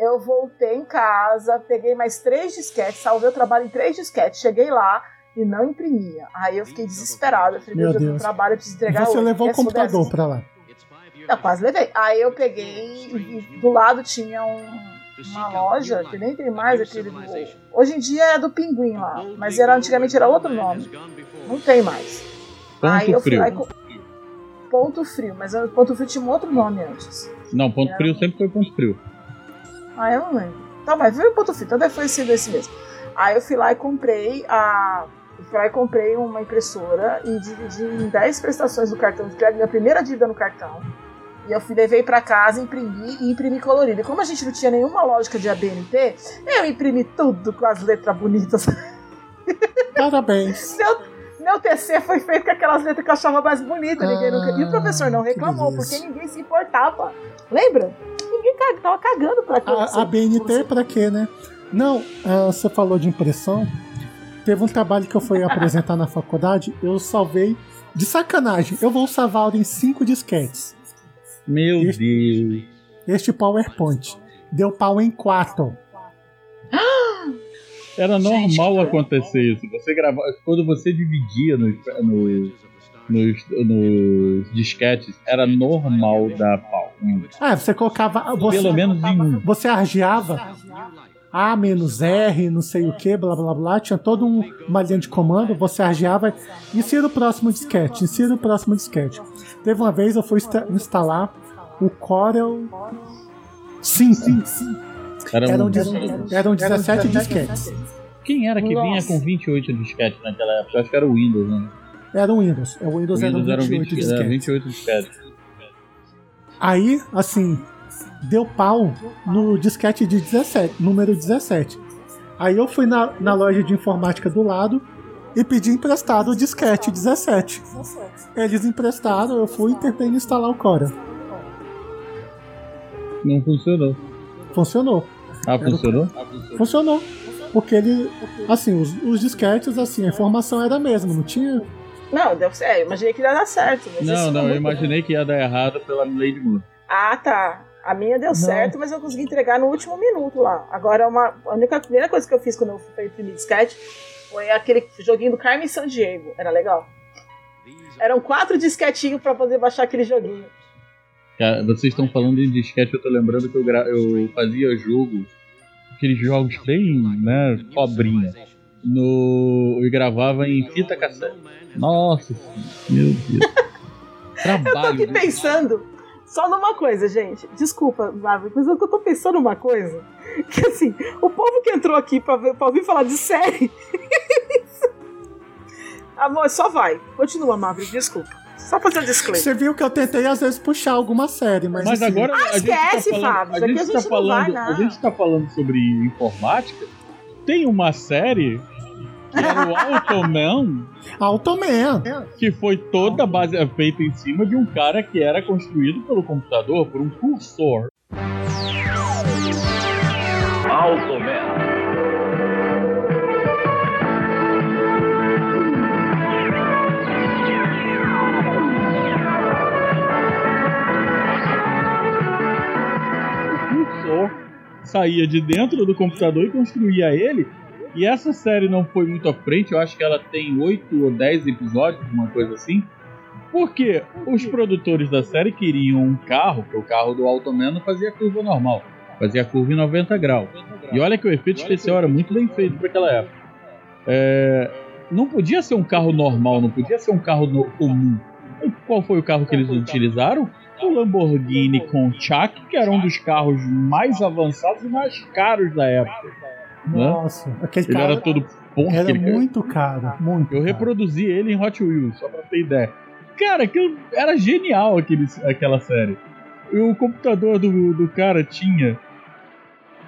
Eu voltei em casa, peguei mais três disquetes, salvei o trabalho em três disquetes, cheguei lá e não imprimia. Aí eu fiquei desesperada. Eu falei, Meu meu Deus, eu trabalho, eu preciso entregar Você hoje. levou o computador pra lá. Eu quase levei. Aí eu peguei e do lado tinha um- uma loja que nem tem mais aquele do. Hoje em dia é do Pinguim lá, mas era, antigamente era outro nome. Não tem mais. Aí Ponto eu fui frio. lá e Ponto Frio, mas o Ponto Frio tinha um outro nome antes. Não, ponto frio sempre foi ponto frio. Ah, eu não lembro. Tá, mas foi o ponto frio, então deve ter sido esse mesmo. Aí eu fui lá e comprei a. Fui e comprei uma impressora e dividi em 10 prestações do cartão de crédito, minha primeira dívida no cartão. E eu fui, levei pra casa, imprimi e imprimi colorido. E como a gente não tinha nenhuma lógica de ABNT, eu imprimi tudo com as letras bonitas. [LAUGHS] Parabéns. Meu, meu TC foi feito com aquelas letras que eu achava mais bonitas. ninguém nunca- E o professor não que reclamou, porque ninguém se importava. Lembra? Ninguém ca- tava cagando pra aquilo. A, a BNT pra quê, né? Não, ah, você falou de impressão. Teve um trabalho que eu fui apresentar na faculdade, eu salvei de sacanagem. Eu vou salvar em cinco disquetes. Meu Isso. Deus. este PowerPoint. Deu pau em quatro. Era normal acontecer isso. Você grava... Quando você dividia nos, nos, nos, nos disquetes, era normal dar pau. Ah, você colocava. Você, Pelo menos em um. Você argeava A menos R, não sei o que, blá blá blá. Tinha toda um, uma linha de comando. Você argeava. Insira o próximo disquete, insira o próximo disquete. Teve uma vez eu fui insta- instalar o Corel 5. Era um- Eram, de- eram 17 disquetes. Quem era que vinha Nossa. com 28 disquetes naquela época? Eu acho que era o Windows, né? Era o Windows. O O Windows, Windows eram eram 28 20, era disquetes. 28 disquetes. Aí, assim, deu pau no disquete de 17, número 17. Aí eu fui na, na loja de informática do lado e pedi emprestado o disquete 17. Eles emprestaram, eu fui e tentei instalar o Corel. Não funcionou. Funcionou. Ah, Era o- funcionou? Funcionou. Porque ele, assim, os, os disquetes, assim, a informação era a mesma, não tinha. Não, deu certo. Eu imaginei que ia dar certo. Mas Não, não, foi eu imaginei que ia dar errado pela Lady Moore. Ah, tá. A minha deu certo, mas eu consegui entregar no último minuto lá. Agora, uma, a única a primeira coisa que eu fiz quando eu fui imprimir disquete foi aquele joguinho do Carmen San Diego. Era legal. Eram quatro disquetinhos pra poder baixar aquele joguinho. Cara, vocês estão falando em disquete, eu tô lembrando que eu, gra- eu fazia jogo, aqueles jogos bem, né, pobrinha. No... E gravava em fita cassete. Nossa, meu Deus. [LAUGHS] Eu tô Trabalho. aqui né? pensando só numa coisa, gente. Desculpa, Marvel, mas eu tô pensando numa coisa. Que assim, o povo que entrou aqui pra, ver, pra ouvir falar de série. [LAUGHS] Amor, só vai. Continua, Marvel, desculpa. Só fazer um disclaimer. Você viu que eu tentei às vezes puxar alguma série, mas. Mas assim, agora a gente tá esquece, falando, Fábio, a isso aqui gente a tá gente vai, falando, não. a gente tá falando sobre informática. Tem uma série que era o Automan, Automan. que foi toda base feita em cima de um cara que era construído pelo computador por um cursor. Automan. O cursor saía de dentro do computador e construía ele. E essa série não foi muito à frente, eu acho que ela tem 8 ou 10 episódios, uma coisa assim. Porque os produtores da série queriam um carro, que o carro do Automan não fazia curva normal, fazia curva em 90 graus. E olha que o efeito especial era muito bem feito para aquela época. É, não podia ser um carro normal, não podia ser um carro no- comum. E qual foi o carro que eles utilizaram? O Lamborghini Countach, que era um dos carros mais avançados e mais caros da época. Né? Nossa, aquele Ele cara era todo porra. era cara. muito caro. Muito. Eu caro. reproduzi ele em Hot Wheels, só pra ter ideia. Cara, aquilo era genial aquele, aquela série. E o computador do, do cara tinha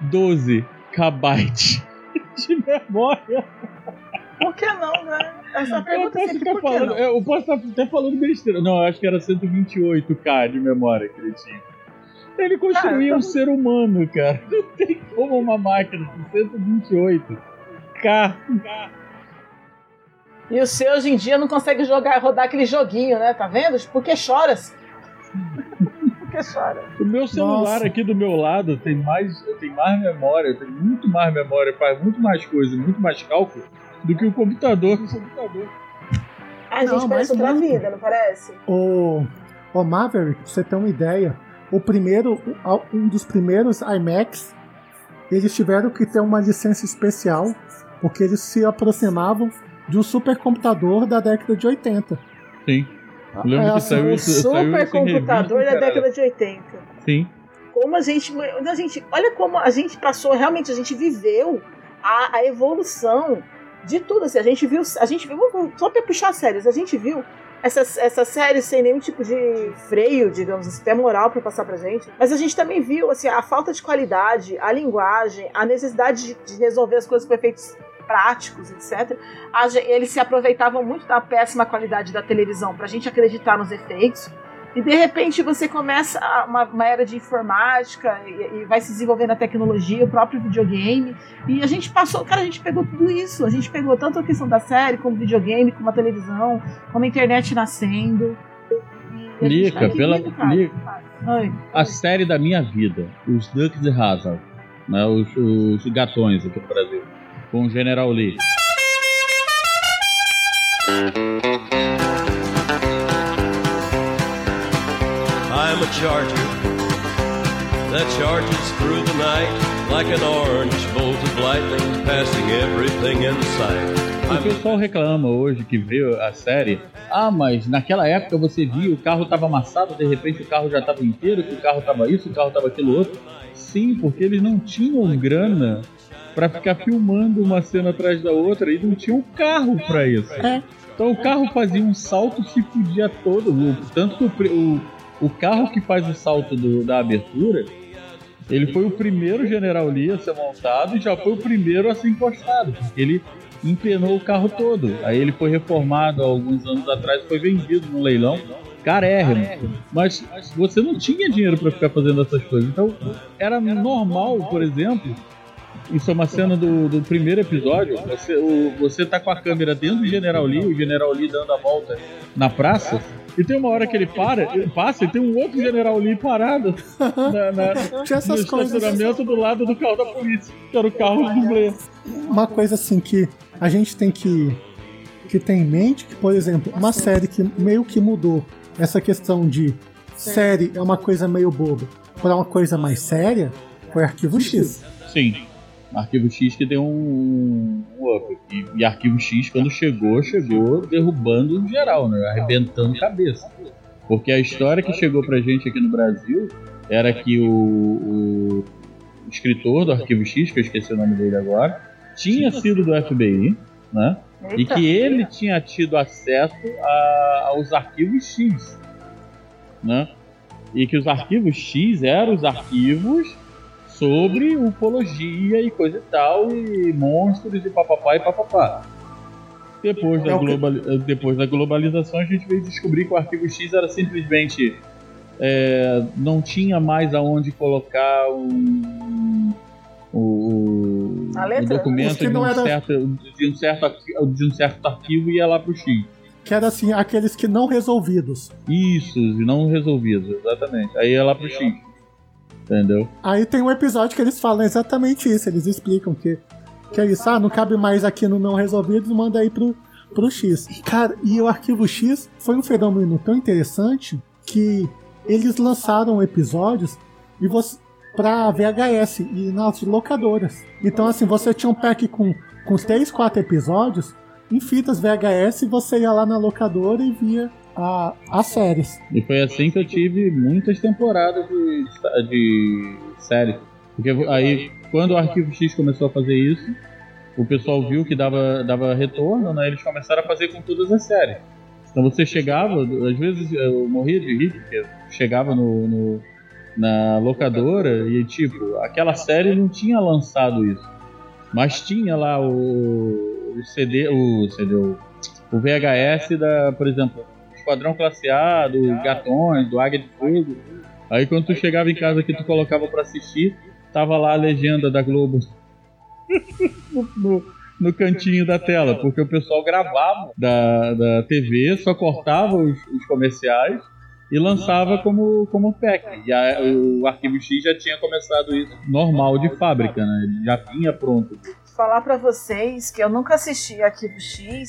12 KB [LAUGHS] de memória. Por que não, né? Essa Eu pergunta posso, sempre falando, não? eu posso estar até falando besteira. Não, eu acho que era 128K de memória que ele tinha. Ele construía Ah, um ser humano, cara. [LAUGHS] Não tem como uma máquina com 128K. E o seu hoje em dia não consegue jogar, rodar aquele joguinho, né? Tá vendo? Por que choras? Por que chora? O meu celular Nossa. aqui do meu lado tem mais, tem mais memória, tem muito mais memória, faz muito mais coisa, muito mais cálculo do que o computador. A gente Não, parece outra vida, não parece? O, o Maverick, pra você ter uma ideia, o primeiro, um dos primeiros IMAX, eles tiveram que ter uma licença especial, porque eles se aproximavam de um supercomputador da década de 80. Sim. Eu lembro É, que assim, saiu Um supercomputador da década de 80. Sim. Como a gente, a gente. Olha como a gente passou, realmente, a gente viveu a, a evolução de tudo. Assim, a gente viu. A gente viu. Só pra puxar séries, a gente viu essas, essas séries sem nenhum tipo de freio, digamos assim, até moral pra passar pra gente. Mas a gente também viu assim, a falta de qualidade, a linguagem, a necessidade de, de resolver as coisas com efeitos práticos, etc. A eles se aproveitavam muito da péssima qualidade da televisão pra gente acreditar nos efeitos. E de repente você começa uma, uma era de informática e, e vai se desenvolvendo a tecnologia, o próprio videogame. E a gente passou, cara, a gente pegou tudo isso. A gente pegou tanto a questão da série, como videogame, como a televisão, como a internet nascendo. E Lica, pela. Lica, A série da minha vida, os Ducks de Hazard, né, os, os gatões aqui no Brasil, com o General Lee. I'm a charger that charges through the night like an orange bolt of lightning, passing everything in sight. O pessoal reclama hoje que vê a série. Ah, mas naquela época você via o carro tava amassado, de repente o carro já tava inteiro, que o carro tava isso, o carro tava aquilo outro. Sim, porque eles não tinham grana pra ficar filmando uma cena atrás da outra e não tinham carro pra isso. Então o carro fazia um salto se fudia todo. Tanto que o, o carro que faz o salto do- da abertura, ele foi o primeiro General Lee a ser montado e já foi o primeiro a ser encostado. Ele empenou o carro todo. Aí ele foi reformado alguns anos atrás foi vendido num leilão. Carérrimo. Mas você não tinha dinheiro pra ficar fazendo essas coisas. Então era normal, por exemplo. Isso é uma cena do, do primeiro episódio. Você, o, você tá com a câmera dentro do General Lee, o General Lee dando a volta na praça. E tem uma hora que ele para, ele passa e tem um outro General Lee parado na, na, [LAUGHS] Tinha essas no coisas. estacionamento do lado do carro da polícia, que era o carro do dublê. Uma coisa assim que a gente tem que, que ter em mente, que, por exemplo, uma série que meio que mudou essa questão de série é uma coisa meio boba para uma coisa mais séria, foi Arquivo X. Sim. Arquivo X que deu um, um up. E, e Arquivo X, quando chegou, chegou derrubando geral, né? Arrebentando cabeça. Porque a história que chegou pra gente aqui no Brasil era que o, o escritor do Arquivo X, que eu esqueci o nome dele agora, tinha sido do FBI, né? E que ele tinha tido acesso a- aos arquivos X, né? E que os arquivos X eram os arquivos sobre ufologia e coisa e tal, e monstros e papapá e papapá. Depois da, É que- globali- depois da globalização, a gente veio descobrir que o arquivo X era simplesmente. é, não tinha mais aonde colocar o, o, A o documento de um, era- certo, de, um certo, de um certo arquivo e ia lá pro X. Que era assim, aqueles que não resolvidos. Isso, não resolvidos, exatamente. Aí ia lá pro X. Entendeu? Aí tem um episódio que eles falam exatamente isso, eles explicam que, que é isso, ah, não cabe mais aqui no não resolvidos, manda aí pro, pro X. Cara, e o arquivo X foi um fenômeno tão interessante que eles lançaram episódios e você pra VHS e nas locadoras. Então assim, você tinha um pack com, com 3, 4 episódios em fitas VHS e você ia lá na locadora e via a, as séries. E foi assim que eu tive muitas temporadas de, de série. Porque aí, quando o Arquivo X começou a fazer isso, o pessoal viu que dava, dava retorno, né? Eles começaram a fazer com todas as séries. Então você chegava, às vezes eu morria de rir, porque chegava no, no- na locadora e tipo, aquela série não tinha lançado isso. Mas tinha lá o, o CD, o CD, o, o VHS da, por exemplo, Esquadrão Classe A, do Gatões, do Águia de Fogo. Aí quando tu chegava em casa que tu colocava pra assistir, tava lá a legenda da Globo [LAUGHS] no, no- cantinho da tela, porque o pessoal gravava da, da TV, só cortava os, os comerciais e lançava como, como pack. E a- o Arquivo X já tinha começado isso normal de fábrica, né? Ele já vinha pronto. falar pra vocês que eu nunca assisti Arquivo X.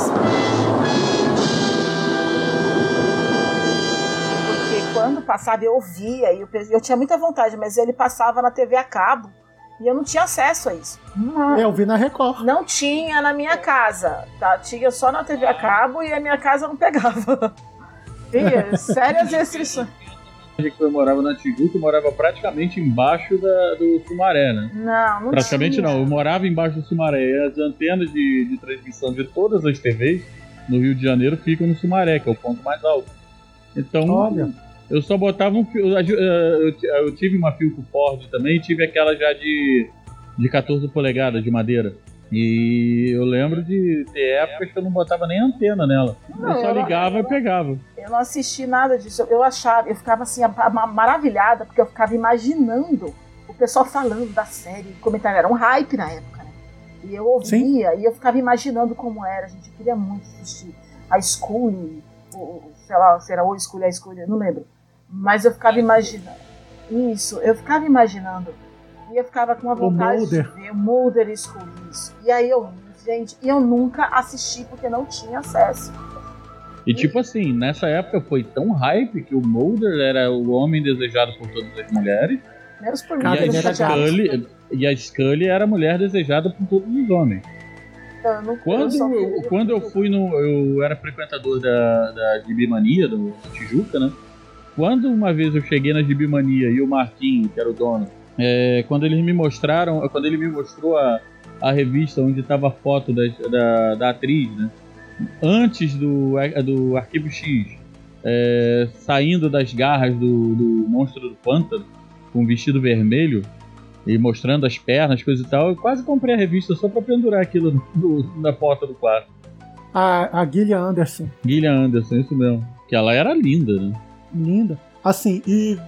quando passava eu ouvia e eu, eu tinha muita vontade, mas ele passava na TV a cabo e eu não tinha acesso a isso. Não, Eu vi na Record. não tinha na minha casa, tá? Tinha só na TV a cabo e a minha casa não pegava. Tinha sérias restrições. [LAUGHS] A gente que eu morava na Tijuca, eu morava praticamente embaixo da, do Sumaré, né? Não, não Praticamente tinha. não, eu morava embaixo do Sumaré. E as antenas de, de transmissão de todas as TVs no Rio de Janeiro ficam no Sumaré, que é o ponto mais alto. Então, Olha. Eu só botava um fio. Eu, eu- eu tive uma Filco Ford também, e tive aquela já de, de 14 polegadas de madeira. E eu lembro de ter épocas que eu não botava nem antena nela. Não, eu só eu- ligava e pegava. Eu não assisti nada disso. Eu achava, eu ficava assim, a- a- maravilhada, porque eu ficava imaginando o pessoal falando da série, comentário. Era um hype na época, né? E eu ouvia e eu ficava imaginando como era, gente. Eu queria muito assistir a School, sei lá, se era o School, a School, eu não lembro. Mas eu ficava imaginando. Isso, eu ficava imaginando. E eu ficava com uma O vontade de ver o Mulder e Scully, isso. E aí eu gente, e eu nunca assisti porque não tinha acesso. E tipo assim, nessa época foi tão hype que o Mulder era o homem desejado por todas as mulheres. Menos por mim, e, que a. Scully, e a Scully era a mulher desejada por todos os homens. Então, eu Quando eu, quando eu fui no. Eu era frequentador da, da Gibimania, do da Tijuca, né? Quando uma vez eu cheguei na Gibimania e o Marquinho, que era o dono, é, quando eles me mostraram. Quando ele me mostrou a, a revista onde estava a foto da, da, da atriz, né? Antes do, do Arquivo X, é, saindo das garras do, do monstro do pântano, com um vestido vermelho, e mostrando as pernas, coisa e tal, eu quase comprei a revista só pra pendurar aquilo no- na porta do quarto. A, a Gillian Anderson, Gillian Anderson, isso mesmo. Que ela era linda, né? Linda. Assim, e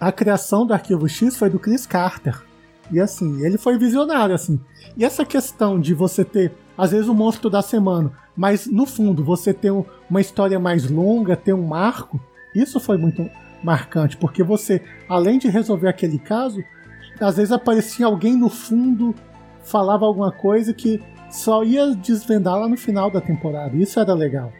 a criação do Arquivo X foi do Chris Carter. E assim, ele foi visionário, assim. E essa questão de você ter, às vezes, o monstro da semana, mas no fundo você ter um- uma história mais longa, ter um marco, isso foi muito marcante, porque você, além de resolver aquele caso, às vezes aparecia alguém no fundo, falava alguma coisa que só ia desvendar lá no final da temporada. Isso era legal.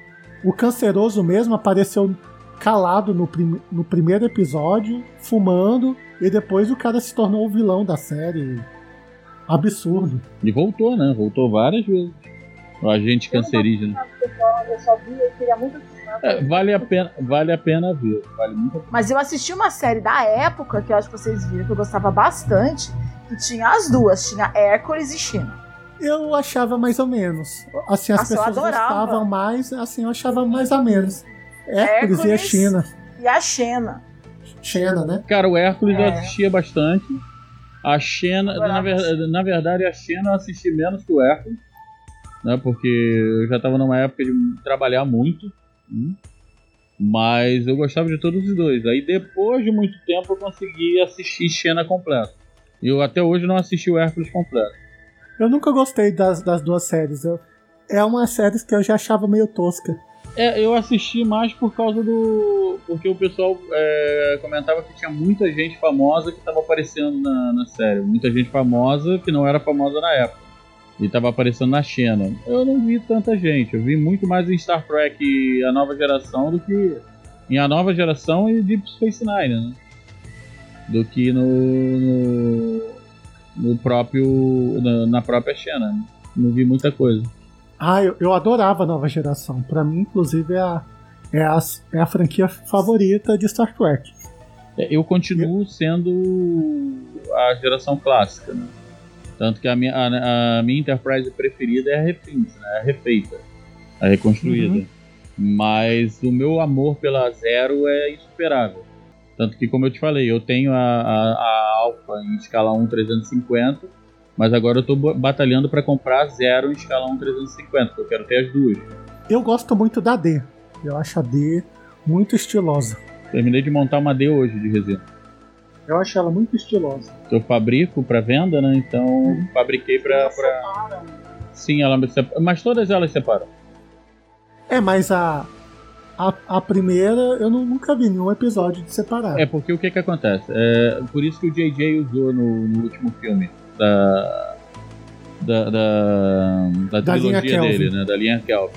O canceroso mesmo apareceu calado no, prim- no primeiro episódio, fumando, e depois o cara se tornou o vilão da série. Absurdo. E voltou, né? Voltou várias vezes. O agente cancerígeno. Eu só, eu vi e queria muito. É, vale, a pena, vale a pena ver. Vale muito a pena. Mas eu assisti uma série da época, que eu acho que vocês viram, que eu gostava bastante, que tinha as duas, tinha Hércules e China. Eu achava mais ou menos. Assim, as Nossa, eu pessoas gostavam mais, assim, eu achava mais ou menos. Hércules, e a. China. E a Xena. Xena, né? Cara, o Hércules eu É. assistia bastante. A Xena, na, ver- na verdade, a Xena eu assisti menos que o Hércules. Né, porque eu já tava numa época de trabalhar muito. hum, Mas eu gostava de todos os dois. Aí depois de muito tempo eu consegui assistir Xena completo. Eu até hoje não assisti o Hércules completo. Eu nunca gostei das, das duas séries. Eu- é uma série que eu já achava meio tosca. É, eu assisti mais por causa do. Porque o pessoal é, comentava que tinha muita gente famosa que estava aparecendo na, na série. Muita gente famosa que não era famosa na época. E estava aparecendo na Xena. Eu não vi tanta gente. Eu vi muito mais em Star Trek A Nova Geração do que em A Nova Geração e Deep Space Nine, né? Do que no. no, no próprio. Na, na própria Xena. Não vi muita coisa. Ah, eu, eu adorava a nova geração. Pra mim, inclusive, é a, é, a, é a franquia favorita de Star Trek. É, Eu continuo sendo a geração clássica, né? Tanto que a minha, a, a minha Enterprise preferida é a refeita, né? a refeita, a reconstruída. Uhum. Mas o meu amor pela Zero é insuperável. Tanto que, como eu te falei, eu tenho a, a, a Alpha em escala 1 350, mas agora eu tô batalhando para comprar Zero em escala 1 350, porque eu quero ter as duas. Eu gosto muito da D. Eu acho a D muito estilosa. Terminei de montar uma D hoje de resina. Eu acho ela muito estilosa. Eu fabrico para venda, né? Então fabriquei para. Pra... Sim, ela me separa. Mas todas elas separam. É, mas a, a, a primeira eu nu- nunca vi nenhum episódio de separar. É porque o que que acontece? É por isso que o JJ usou no, no último filme da. Da, da, da Da trilogia dele, né? Da linha Kelvin.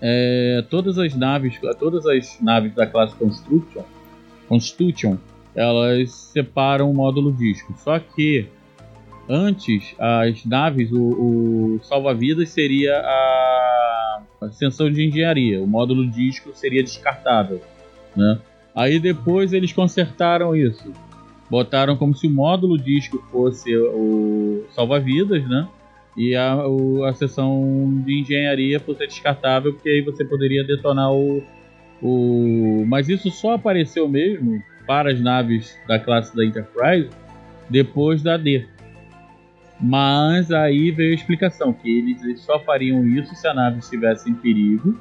É, todas as naves, todas as naves da classe Constitution, Constitution, elas separam o módulo disco. Só que antes as naves, o, o salva-vidas seria a ascensão de engenharia, o módulo disco seria descartável, né? Aí depois eles consertaram isso. Botaram como se o módulo disco fosse o salva-vidas, né? E a, o- a seção de engenharia fosse descartável, porque aí você poderia detonar o, o. Mas isso só apareceu mesmo para as naves da classe da Enterprise depois da D. Mas aí veio a explicação que eles só fariam isso se a nave estivesse em perigo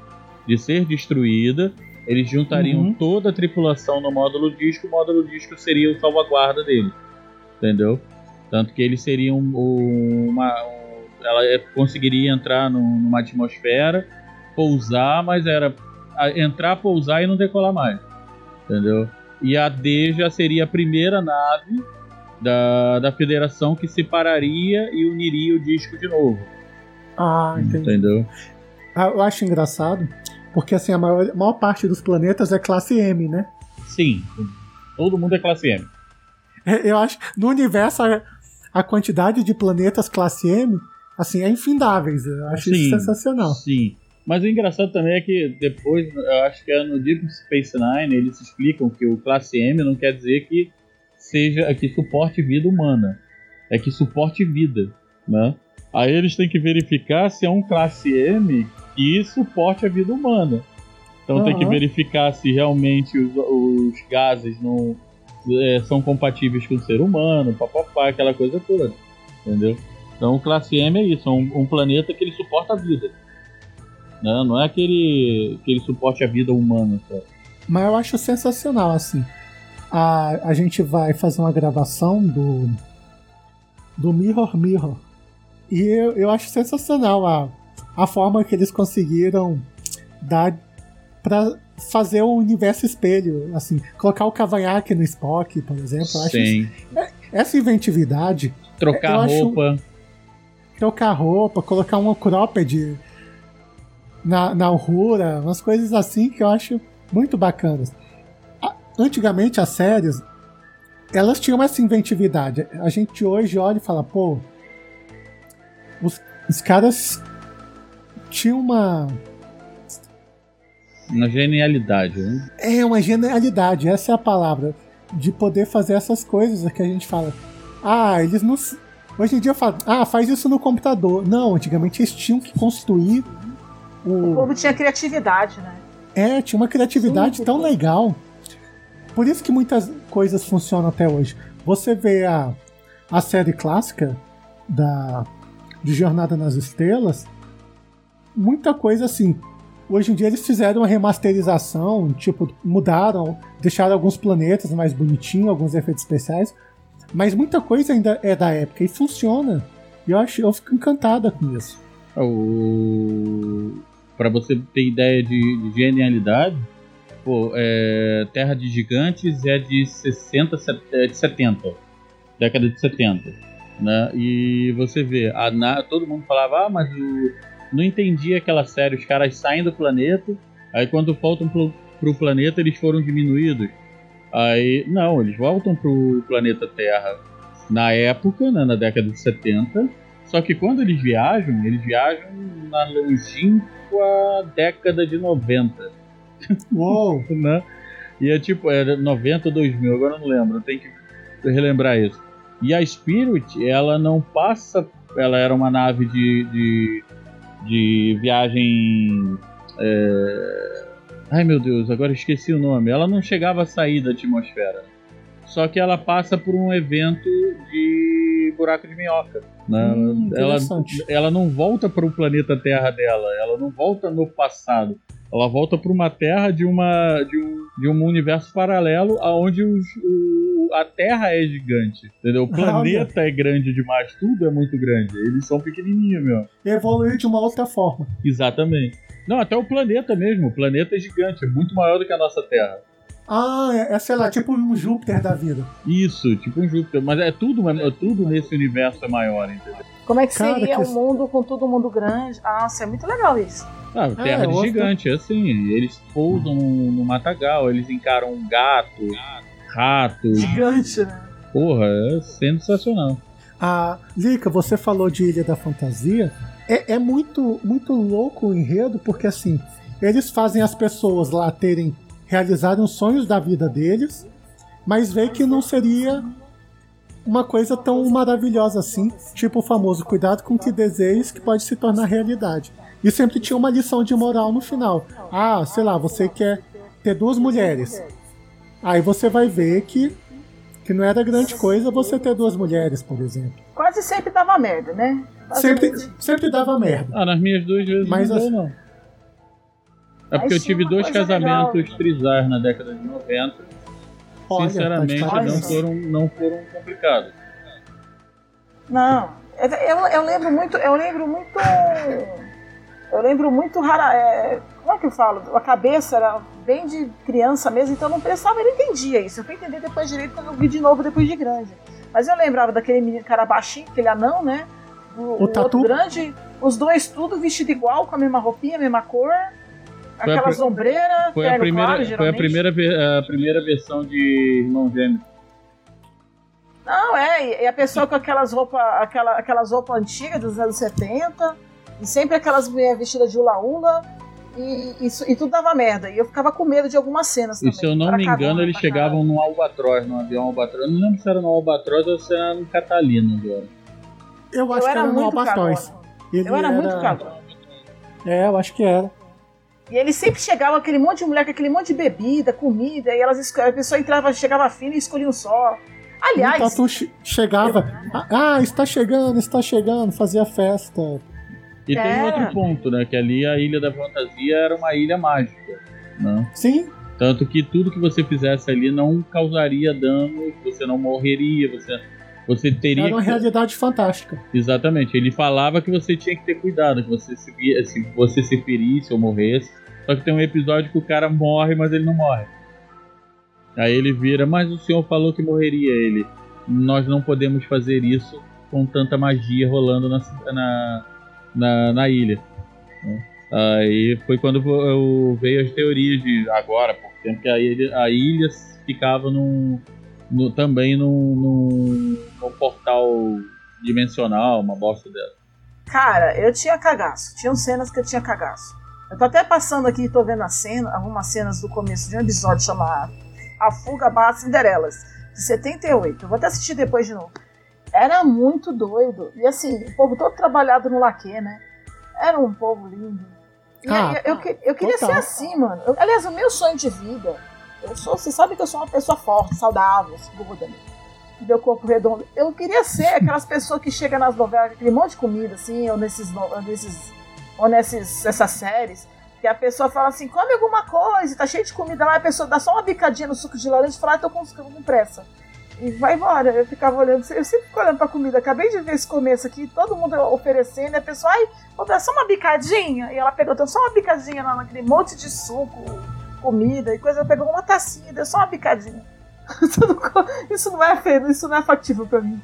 de ser destruída. Eles juntariam Uhum. toda a tripulação no módulo disco, o módulo disco seria o salvaguarda deles. Entendeu? Tanto que eles seriam o- uma. um- ela é- conseguiria entrar num- numa atmosfera, pousar, mas era entrar, pousar e não decolar mais. Entendeu? E a D já seria a primeira nave da, da federação que separaria e uniria o disco de novo. Ah, entendi. Entendeu? Ah, eu acho engraçado, porque assim, a maior, a maior parte dos planetas é classe M, né? Sim. Todo mundo é classe M. É, Eu acho no universo a, a quantidade de planetas classe M assim é infindáveis. Eu acho isso sensacional. Sim. Mas o engraçado também é que depois, eu acho que é no Deep Space Nine, eles explicam que o classe M não quer dizer que seja que suporte vida humana. É que suporte vida, né? Aí eles têm que verificar se é um classe M que suporte a vida humana. Então tem que verificar se realmente os, os gases não é, são compatíveis com o ser humano, papapá, aquela coisa toda. Entendeu? Então o classe M é isso, é um, um planeta que ele suporta a vida. Né? Não é aquele que ele suporte a vida humana só. Mas eu acho sensacional, assim. A, a gente vai fazer uma gravação do. do Mirror Mirror. E eu, eu acho sensacional a, a forma que eles conseguiram dar pra fazer um universo espelho. Assim, colocar o cavanhaque no Spock, por exemplo. Acho Sim. isso- essa inventividade. Trocar eu acho- roupa. trocar roupa, colocar uma cropped na, na Uhura, umas coisas assim que eu acho muito bacanas. Antigamente as séries, elas tinham essa inventividade. A gente hoje olha e fala, pô, os, os caras tinham uma. Uma genialidade, né? É uma genialidade, essa é a palavra. De poder fazer essas coisas que a gente fala. Ah, eles não. Hoje em dia eu falo, ah, faz isso no computador. Não, antigamente eles tinham que construir O o. povo tinha criatividade, né? É, tinha uma criatividade Sim, tão legal. Por isso que muitas coisas funcionam até hoje. Você vê a, a série clássica da de Jornada nas Estrelas, muita coisa assim. Hoje em dia eles fizeram uma remasterização, tipo, mudaram, deixaram alguns planetas mais bonitinhos, alguns efeitos especiais, mas muita coisa ainda é da época e funciona. E eu acho, eu fico encantada com isso. O... Pra você ter ideia de, de genialidade, pô, é, Terra de Gigantes é de 60, set- é de 70, década de 70, né? E você vê, a na- todo mundo falava, ah, mas o... não entendi aquela série, os caras saem do planeta, aí quando voltam pro, pro planeta eles foram diminuídos. Aí, não, eles voltam pro planeta Terra na época, né, na década de 70, só que quando eles viajam, eles viajam na longínqua década de 90, Uou! [LAUGHS] né? E é tipo, era 90 2000, agora não lembro, tem que relembrar isso. E a Spirit, ela não passa, ela era uma nave de, de, de viagem. é, Ai meu Deus, agora esqueci o nome. Ela não chegava a sair da atmosfera. Só que ela passa por um evento de buraco de minhoca. Né? Hum, ela, ela não volta para o planeta Terra dela, ela não volta no passado. Ela volta para uma Terra de, uma, de, um, de um universo paralelo aonde os, o, a Terra é gigante. Entendeu? O planeta é grande demais, tudo é muito grande. Eles são pequenininhos, meu. Evoluir de uma outra forma. Exatamente. Não, até o planeta mesmo. O planeta é gigante, é muito maior do que a nossa Terra. Ah, é, é, sei lá, tipo um Júpiter da vida. Isso, tipo um Júpiter. Mas é tudo, é tudo nesse universo é maior, entendeu? Como é que Cara, seria que- um mundo com todo mundo grande? Nossa, é muito legal isso. Ah, É, Terra de outra- gigante, é assim. Eles pousam no, no matagal, eles encaram um gato, rato. Gigante, né? Porra, é sensacional. A Lica, você falou de Ilha da Fantasia. É, é muito, muito louco o enredo, porque assim, eles fazem as pessoas lá terem realizado os sonhos da vida deles, mas vê que não seria uma coisa tão maravilhosa assim, tipo o famoso cuidado com o que desejes que pode se tornar realidade. E sempre tinha uma lição de moral no final. Ah, sei lá, você quer ter duas mulheres. Aí você vai ver que, que não era grande coisa você ter duas mulheres, por exemplo. Quase sempre dava merda, né? Quase Sempre, sempre dava merda. Ah, nas minhas duas vezes Mas não deu, assim- não. É porque Mas eu tive dois casamentos legal. trisais na década de 90. Olha, Sinceramente, tá parabéns. não foram, não foram complicados. Não, eu, eu, eu lembro muito, eu lembro muito Eu lembro muito rara. É, como é que eu falo? A cabeça era bem de criança mesmo, então eu não pensava, eu não entendia isso. Eu fui entender depois direito quando eu vi de novo depois de grande. Mas eu lembrava daquele menino cara baixinho, aquele anão, né? O, o tatu? outro grande, os dois tudo vestido igual, com a mesma roupinha, a mesma cor. Foi a Aquelas ombreiras, Foi a primeira, claro, foi a primeira, a primeira versão de Irmão Gêmeo. Não, é, e- a pessoa com aquelas roupas aquela, aquelas roupas antigas dos anos 70, e sempre aquelas mulheres vestidas de ula-ula, e, e, isso- e tudo dava merda. E eu ficava com medo de algumas cenas E também. se eu não Era me engano, eles chegavam num Albatroz, num avião Albatroz. Eu não lembro se era no Albatroz ou se era no Catalina agora. Eu acho Eu que era era no Albatroz. Eu era, muito cagona. É, eu acho que era. E eles sempre chegavam aquele monte de mulher com aquele monte de bebida, comida, e elas a pessoa entrava, chegava fina e escolhia um só. o Aliás, tatu che- chegava. Ah, está chegando, está chegando, fazia festa. E tem um outro ponto, né? Que ali a Ilha da Fantasia era uma ilha mágica. Né? Sim, Tanto que tudo que você fizesse ali não causaria dano, você não morreria, você, você teria era uma que- realidade fantástica. Exatamente. Ele falava que você tinha que ter cuidado, que você se, se você se ferisse ou morresse. Só que tem um episódio que o cara morre, mas ele não morre. Aí ele vira, mas o senhor falou que morreria. Ele, nós não podemos fazer isso com tanta magia rolando na, na, na, na ilha. né? Aí foi quando eu veio as teorias de agora, por tempo que a ilha, a ilha ficava num, no, também num, num, num portal dimensional, uma bosta dela. cara, eu tinha cagaço. Tinham cenas que eu tinha cagaço. Eu tô até passando aqui e tô vendo a cena, algumas cenas do começo de um episódio chamado A Fuga Barra Cinderelas, de 78. Eu vou até assistir depois de novo. Era muito doido. E assim, o povo todo trabalhado no laque, né? Era um povo lindo. E Ah, eu, que- eu queria ser assim, mano. Eu- aliás, o meu sonho de vida. Eu sou, você sabe que eu sou uma pessoa forte, saudável, gorda, né? meu corpo redondo. Eu queria ser aquelas pessoas que chegam nas novelas, aquele monte de comida, assim, ou nesses, ou nesses, ou nesses, nessas séries, que a pessoa fala assim, come alguma coisa, tá cheio de comida lá, a pessoa dá só uma bicadinha no suco de laranja e fala, ah, tô com, com pressa. E vai embora. Eu ficava olhando, eu sempre fico olhando pra comida. Acabei de ver esse começo aqui, todo mundo oferecendo, e a pessoa, ai, vou dar só uma bicadinha. E ela pegou, deu só uma bicadinha lá naquele monte de suco, comida e coisa. Ela pegou uma tacinha, deu só uma bicadinha. [LAUGHS] Isso não co- Isso não é feio, isso não é factível pra mim.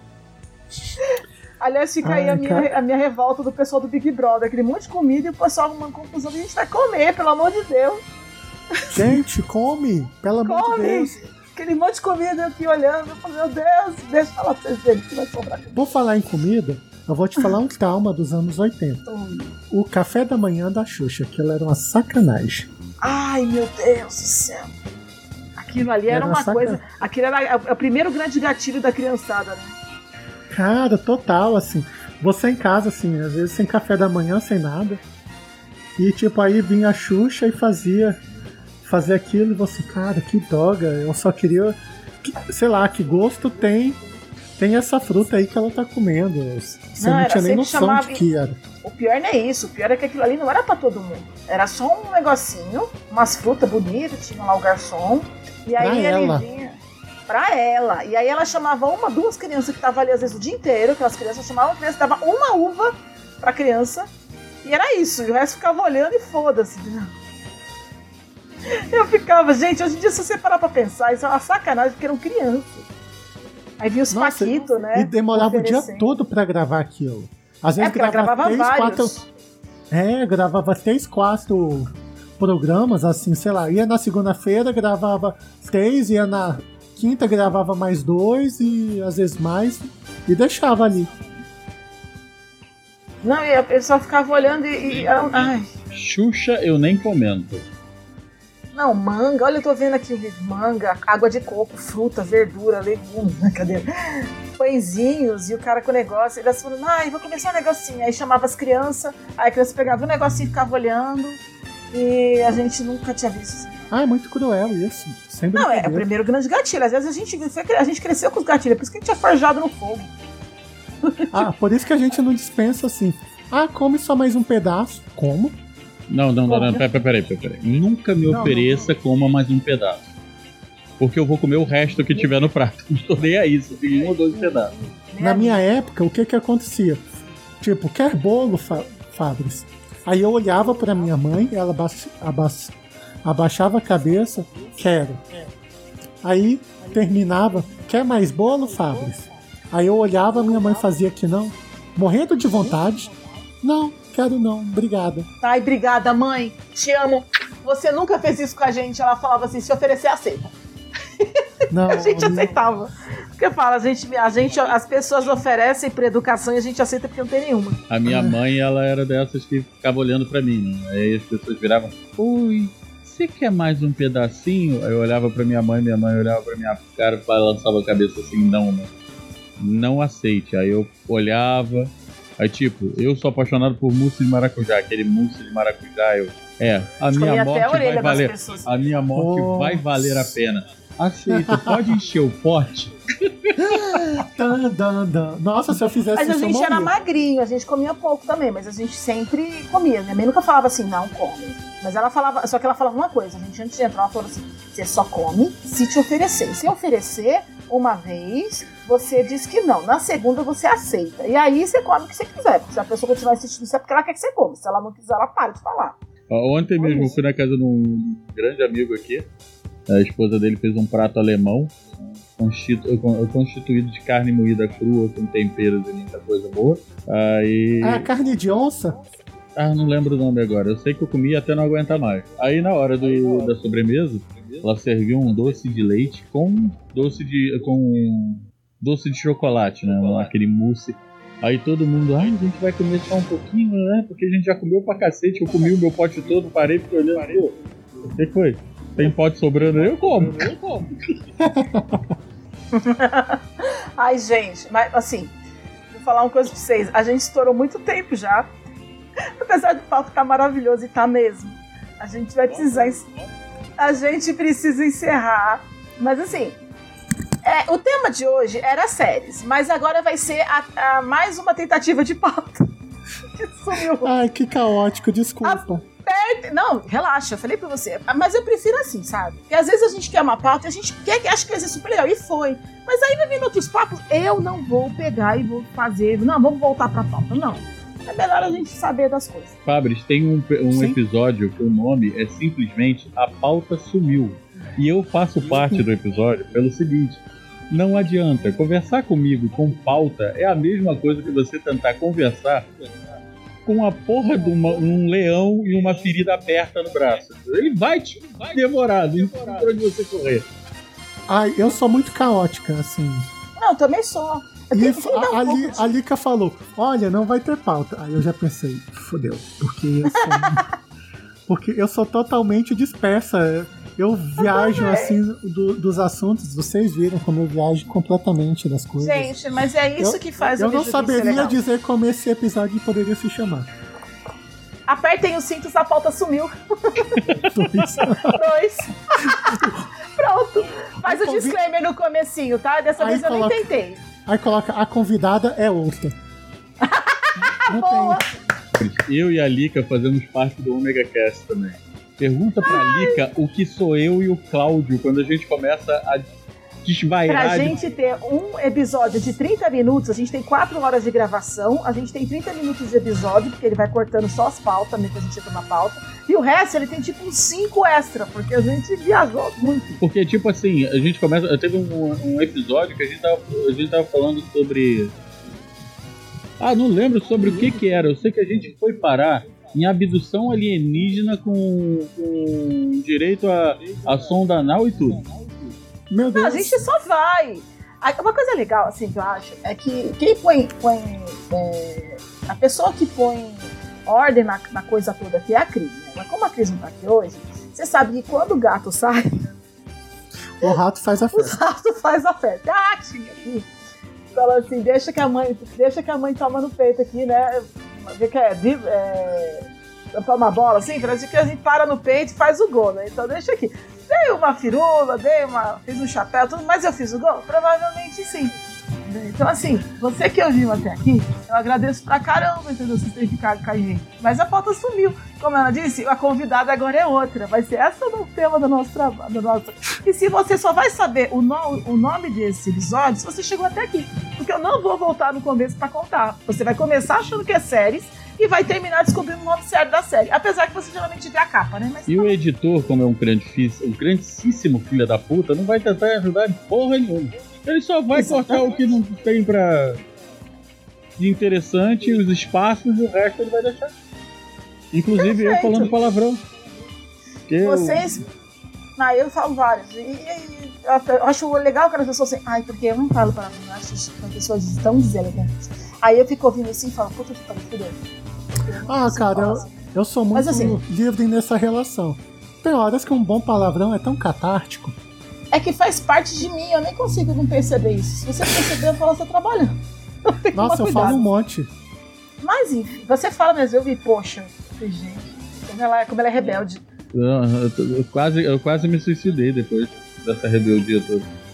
Aliás, fica aí Ai, a minha, a minha revolta do pessoal do Big Brother. Aquele monte de comida e o pessoal arrumando confusão. A gente vai comer, pelo amor de Deus. Gente, come! Pelo amor de Come! Deus. Aquele monte de comida aqui olhando. Eu falo, meu Deus, deixa eu falar pra vocês verem que vai sobrar. Vou falar em comida, eu vou te falar um [LAUGHS] trauma dos anos 80. O café da manhã da Xuxa, aquilo era uma sacanagem. Ai, meu Deus do céu. Aquilo ali era, Era uma coisa. Aquilo era o primeiro grande gatilho da criançada, né? Cara, total, assim. Você em casa, assim, às vezes sem café da manhã, sem nada. E tipo, aí vinha a Xuxa e fazia fazia aquilo e você, cara, que droga, eu só queria. que- sei lá, que gosto tem. Tem essa fruta aí que ela tá comendo. Você Não, não, tinha nem noção chamava- de que era. O pior não é isso, o pior é que aquilo ali não era pra todo mundo. Era só um negocinho, umas frutas bonitas, tinha lá o garçom. E aí Pra ele ela. vinha pra ela. E aí ela chamava uma, duas crianças que estavam ali às vezes o dia inteiro, aquelas crianças chamavam a criança, dava uma uva pra criança. E era isso, e o resto ficava olhando e foda-se. Eu ficava, gente, hoje em dia, se você parar pra pensar, isso é uma sacanagem, porque eram crianças. Aí vinha os Nossa, Paquito, né? E demorava o dia todo pra gravar aquilo. Às vezes É, ela gravava três, vários. quatro. É, gravava três, quatro programas, assim, sei lá. Ia na segunda-feira, gravava três, ia na quinta, gravava mais dois e às vezes mais. E deixava ali. Não, e a pessoa ficava olhando e. e- ai. Xuxa eu nem comento. Não, manga, olha, eu tô vendo aqui o. Manga, água de coco, fruta, verdura, legume, [LAUGHS] cadê? Pãezinhos, e o cara com o negócio, eles falando, ai, vou começar um negocinho. Aí chamava as crianças, aí a criança pegava o negocinho e ficava olhando. E a gente nunca tinha visto. Ah, é muito cruel isso. Sem Não, é o brincadeira. primeiro grande gatilho. Às vezes a gente, a gente cresceu com os gatilhos, é por isso que a gente é forjado no fogo. Ah, por isso que a gente não dispensa assim. Ah, come só mais um pedaço. Como? Não, não, não, não, peraí, peraí, peraí, peraí. Nunca me Não, ofereça coma mais um pedaço. Porque eu vou comer o resto que tiver no prato. [LAUGHS] Não tô nem aí, só tem um ou dois pedaços. Na minha época, o que que acontecia? Tipo, quer bolo, Fa Fabris? Aí eu olhava pra minha mãe, ela aba aba abaixava a cabeça, quero. Aí terminava, quer mais bolo, Fabris? Aí eu olhava, minha mãe fazia que não, morrendo de vontade. Não, quero não, obrigada. Ai, obrigada, mãe. Te amo. Você nunca fez isso com a gente. Ela falava assim: se oferecer, aceita. Não, [LAUGHS] a gente não. aceitava. Porque fala, a gente, a gente, as pessoas oferecem pra educação e a gente aceita porque não tem nenhuma. A minha mãe, ela era dessas que ficava olhando pra mim, né? Aí as pessoas viravam, ui, você quer mais um pedacinho? Aí eu olhava pra minha mãe, minha mãe olhava pra minha cara e balançava a cabeça assim, não, não. Não aceite. Aí eu olhava, aí tipo, eu sou apaixonado por mousse de maracujá, aquele mousse de maracujá, eu. É, a minha até a morte orelha vai das valer. pessoas. A minha morte Oh. vai valer a pena. Aceito, pode encher o pote? [LAUGHS] Dan, dan, dan. Nossa, se eu fizesse Mas a isso, gente era magrinho, a gente comia pouco também, mas a gente sempre comia. Minha mãe nunca falava assim, não come. Mas ela falava, só que ela falava uma coisa, a gente antes de entrar, ela falou assim: você só come se te oferecer. Se oferecer uma vez, você diz que não. Na segunda você aceita. E aí você come o que você quiser. Porque se a pessoa continuar insistindo, isso é porque ela quer que você come. Se ela não quiser, ela para de falar. Ontem mesmo eu fui na casa de um grande amigo aqui. A esposa dele fez um prato alemão constitu- con- constituído de carne moída crua com temperos e muita coisa boa. Aí. Ah, carne de onça? Ah, não lembro o nome agora. Eu sei que eu comi até não aguentar mais. Aí na hora do, da sobremesa, ela serviu um doce de leite com doce de com doce de chocolate, né? Aquele mousse. Aí todo mundo, ai, a gente vai comer só um pouquinho, né? Porque a gente já comeu pra cacete. Eu comi o meu pote todo, parei, fiquei olhando. Pô, o que foi? Tem pote sobrando aí? Eu como. Eu como. [LAUGHS] Ai, gente, mas assim, vou falar uma coisa pra vocês. A gente estourou muito tempo já. [LAUGHS] Apesar do papo estar maravilhoso e tá mesmo. A gente vai precisar. A gente precisa encerrar. Mas assim. É, o tema de hoje era séries, mas agora vai ser a- a mais uma tentativa de pauta. [LAUGHS] Que sumiu. Ai, que caótico, desculpa. Não, relaxa, eu falei pra você. Mas eu prefiro assim, sabe? Porque às vezes a gente quer uma pauta e a gente quer que acha que vai ser super legal. E foi. Mas aí vai vindo outros papos. Eu não vou pegar e vou fazer. Não, vamos voltar pra pauta. Não. É melhor a gente saber das coisas. Fabris, tem um, um episódio que o nome é simplesmente A Pauta Sumiu. E eu faço parte do episódio pelo seguinte: não adianta, conversar comigo com pauta é a mesma coisa que você tentar conversar com a porra de uma- um leão e uma ferida aberta no braço. Ele vai te devorar, não tem pra onde você correr. Ai, eu sou muito caótica, assim. Não, eu também sou. Eu E a, dar a, pouco Li- de- a Lika falou: Olha, não vai ter pauta. Aí eu já pensei: Fodeu. Porque eu sou. [LAUGHS] porque eu sou totalmente dispersa. Eu viajo assim do- dos assuntos. Vocês viram como eu viajo completamente das coisas. Gente, mas é isso Eu- que faz eu o não Bijuquim ser saberia legal. dizer como esse episódio poderia se chamar. Apertem os cintos, a pauta sumiu. Dois. Dois. Pronto. Faz o disclaimer no comecinho, tá? Dessa Aí vez eu coloca- nem tentei. Aí coloca: A convidada é outra. [LAUGHS] Não Boa. tem. Eu e a Lika fazemos parte do Omega Cast também. Pergunta pra Lika o que sou eu e o Cláudio quando a gente começa a desvairar. Pra gente ter um episódio de 30 minutos, a gente tem 4 horas de gravação, a gente tem 30 minutos de episódio, porque ele vai cortando só as pautas, mesmo que a gente entra na pauta. E o resto ele tem tipo uns 5 extra, porque a gente viajou muito. Porque, tipo assim, a gente começa. Teve um, um episódio que a gente, tava, a gente tava falando sobre. Ah, não lembro sobre o que que era. Eu sei que a gente foi parar em abdução alienígena com, com direito a, a sonda anal e tudo. Meu Não, a Deus. gente só vai. Aí, Uma coisa legal, assim, que eu acho, é que quem põe. põe é, a pessoa que põe ordem na, na coisa toda aqui é a Cris, né? Mas como a Cris não tá aqui hoje, você sabe que quando o gato sai, O rato faz a o festa. rato faz a festa. Ah, tinha aqui. Fala assim, deixa que a mãe, deixa que a mãe toma no peito aqui, né? Vê que é, é uma bola assim, que a gente para no peito e faz o gol, né? Então deixa aqui. Dei uma firula, dei uma. fiz um chapéu, tudo, mas eu fiz o gol? Provavelmente sim. Então, assim, você que ouviu até aqui, eu agradeço pra caramba, entendeu? Vocês terem ficado com a gente. Mas a pauta sumiu. Como ela disse, a convidada agora é outra. Vai ser essa o tema do nosso trabalho. Do nosso... E se você só vai saber o, no... o nome desse episódio se você chegou até aqui. Porque eu não vou voltar no começo pra contar. Você vai começar achando que é séries e vai terminar descobrindo o nome sério da série. Apesar que você geralmente vê a capa, né? Mas E o editor, como é um grande, um grandíssimo filho da puta, não vai tentar ajudar em porra nenhuma. Ele só vai cortar o que não tem pra. de interessante, os espaços e o resto ele vai deixar. Inclusive eu Perfeito. falando palavrão. Porque eu- Vocês. Ah, eu falo vários. E, e- eu acho legal que as pessoas assim, ai, porque eu não falo para mim, eu acho que as pessoas tão deselegantes. Aí eu fico ouvindo assim e falo, puta que pariu, fudeu. Ah, cara, eu, eu sou muito Mas assim- livre nessa relação. Tem horas que um bom palavrão é tão catártico. É que faz parte de mim, eu nem consigo não perceber isso. Se você perceber, eu falo, você tá [LAUGHS] que Nossa, eu falo um monte. Mas enfim, você fala mesmo, eu vi, poxa, gente, como ela, é- como ela é rebelde. Eu, eu tô- eu quase, eu quase me suicidei depois dessa rebeldia toda. [LAUGHS]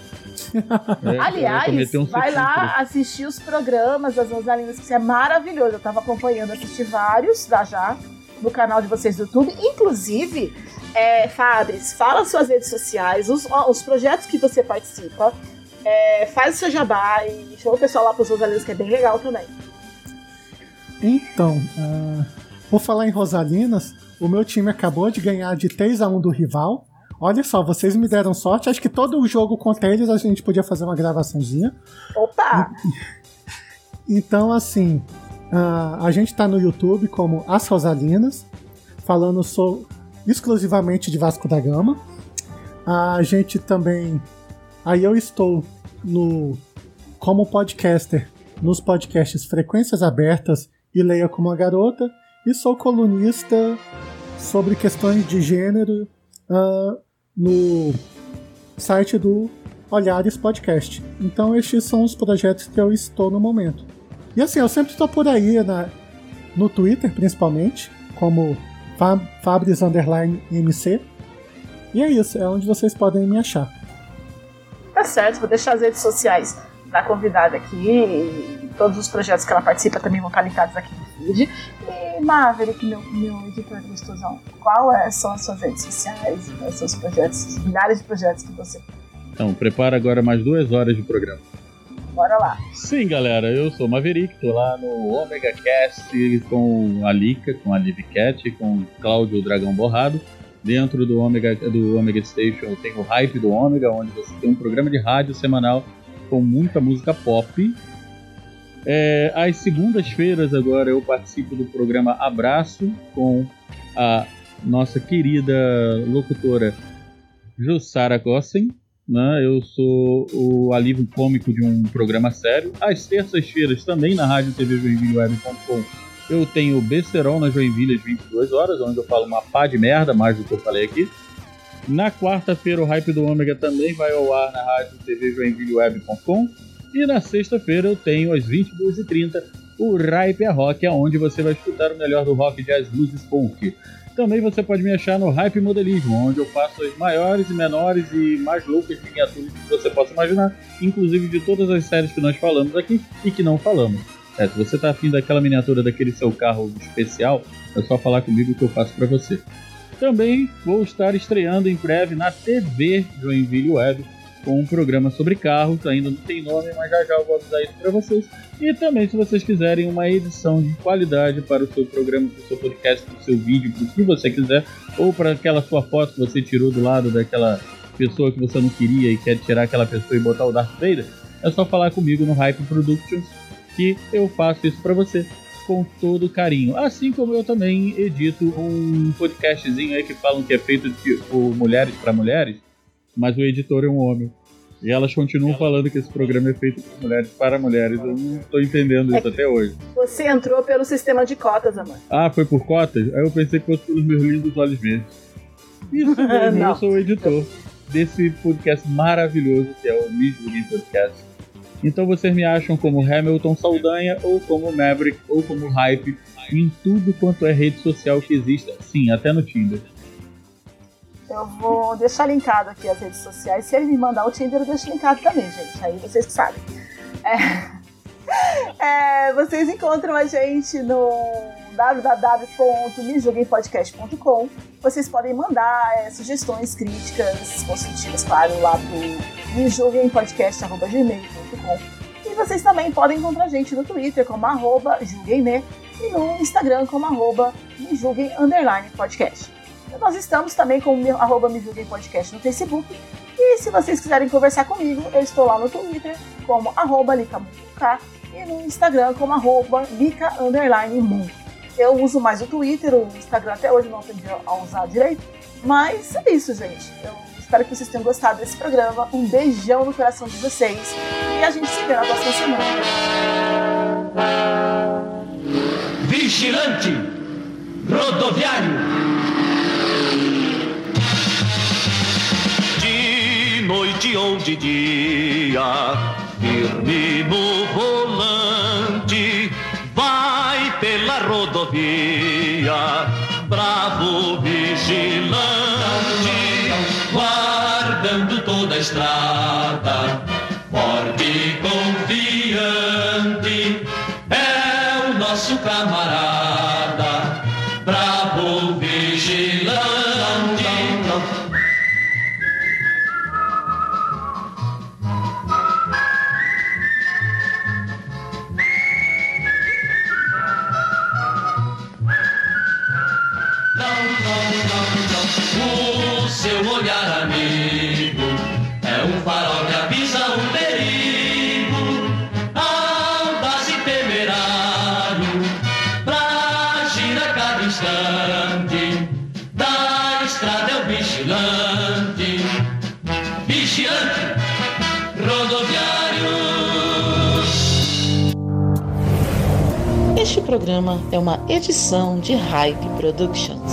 É, Aliás, um vai lá assistir os programas das Rosalinas, que isso é maravilhoso. Eu tava acompanhando, assisti vários já já no canal de vocês do YouTube. Inclusive, é, Fabris, fala suas redes sociais, os, os projetos que você participa. é, faz o seu jabá e chama o pessoal lá pros Rosalinas, que é bem legal também. Então, ah, por falar em Rosalinas, o meu time acabou de ganhar de 3 a 1 do rival. Olha só, vocês me deram sorte. Acho que todo o jogo contra eles a gente podia fazer uma gravaçãozinha. Opa! Então, assim, ah, a gente tá no YouTube como As Rosalinas, falando so- exclusivamente de Vasco da Gama. A gente também. Aí eu estou no como podcaster nos podcasts Frequências Abertas e Leia como uma Garota. E sou colunista sobre questões de gênero ah, no site do Olhares Podcast. Então estes são os projetos que eu estou no momento. E assim, eu sempre estou por aí na, no Twitter, principalmente, como Fab, Fabris Underline MC. E é isso, é onde vocês podem me achar. Tá certo, vou deixar as redes sociais da convidada aqui. E todos os projetos que ela participa também vão estar linkados aqui no feed. E Maverick, meu, meu editor gostosão, qual é, são as suas redes sociais, quais são os projetos, os milhares de projetos que você. Então, prepara agora mais duas horas de programa. Bora lá. Sim, galera, eu sou Maverick, tô lá no Omega Cast com a Lika, com a Liv Cat, com o Cláudio Dragão Borrado. Dentro do Omega, do Omega Station tem o Hype do Omega, onde você tem um programa de rádio semanal com muita música pop. É, às segundas-feiras agora eu participo do programa Abraço com a nossa querida locutora Jussara Gossen. Né? Eu sou o alívio cômico de um programa sério. Às terças-feiras, também na rádio TV Joinville.com, eu tenho o Besterol na Joinville às 22 horas, onde eu falo uma pá de merda, mais do que eu falei aqui. Na quarta-feira, o Hype do Ômega também vai ao ar na rádio TV Joinville.com. E na sexta-feira, eu tenho às 22h30 o Hype a Rock, onde você vai escutar o melhor do rock, jazz, blues e folk. Também você pode me achar no Hype Modelismo, onde eu faço as maiores e menores e mais loucas miniaturas que você possa imaginar, inclusive de todas as séries que nós falamos aqui e que não falamos. É, se você está afim daquela miniatura daquele seu carro especial, é só falar comigo que eu faço para você. Também vou estar estreando em breve na TV Joinville Web com um programa sobre carros, ainda não tem nome, mas já já eu vou avisar isso para vocês. E também, se vocês quiserem uma edição de qualidade para o seu programa, para o seu podcast, para o seu vídeo, para o que você quiser, ou para aquela sua foto que você tirou do lado daquela pessoa que você não queria e quer tirar aquela pessoa e botar o Darth Vader, é só falar comigo no Hype Productions que eu faço isso para você com todo carinho. Assim como eu também edito um podcastzinho aí que falam que é feito de, por mulheres para mulheres, mas o editor é um homem. E elas continuam falando que esse programa é feito por mulheres para mulheres. Eu não tô entendendo isso até hoje. Você entrou pelo sistema de cotas, amor. Ah, foi por cotas? Aí eu pensei que fosse pelos meus lindos olhos mesmo. Isso mesmo, [LAUGHS] Não. eu sou o editor desse podcast maravilhoso que é o Miss Bonito Podcast. Então vocês me acham como Hamilton Saldanha, ou como Maverick, ou como Hype, em tudo quanto é rede social que exista. Sim, até no Tinder. Eu vou deixar linkado aqui as redes sociais. Se ele me mandar o Tinder, eu deixo linkado também, gente. Aí vocês que sabem. É, [LAUGHS] é, vocês encontram a gente no www.mijulguempodcast.com. Vocês podem mandar é, sugestões, críticas, construtivas, claro, lá pro mijulguempodcast.gmail.com. E vocês também podem encontrar a gente no Twitter como arroba julguemme e no Instagram como arroba. Nós estamos também com arroba me podcast no Facebook. E se vocês quiserem conversar comigo, eu estou lá no Twitter como arroba licamuka e no Instagram como arroba lica Eu uso mais o Twitter, o Instagram até hoje não aprendi a usar direito. Mas é isso, gente. Eu espero que vocês tenham gostado desse programa. Um beijão no coração de vocês. E a gente se vê na próxima semana. Vigilante rodoviário. De noite ou de dia, firme no volante, vai pela rodovia, bravo vigilante, guardando toda a estrada, forte e confiante, é o nosso camarada, O seu olhar amigo é um farol que avisa o perigo. Audaz e temerário, pra agir a cada instante. Da estrada é o vigilante, vigilante rodoviário. Este programa é uma edição de Hype Productions.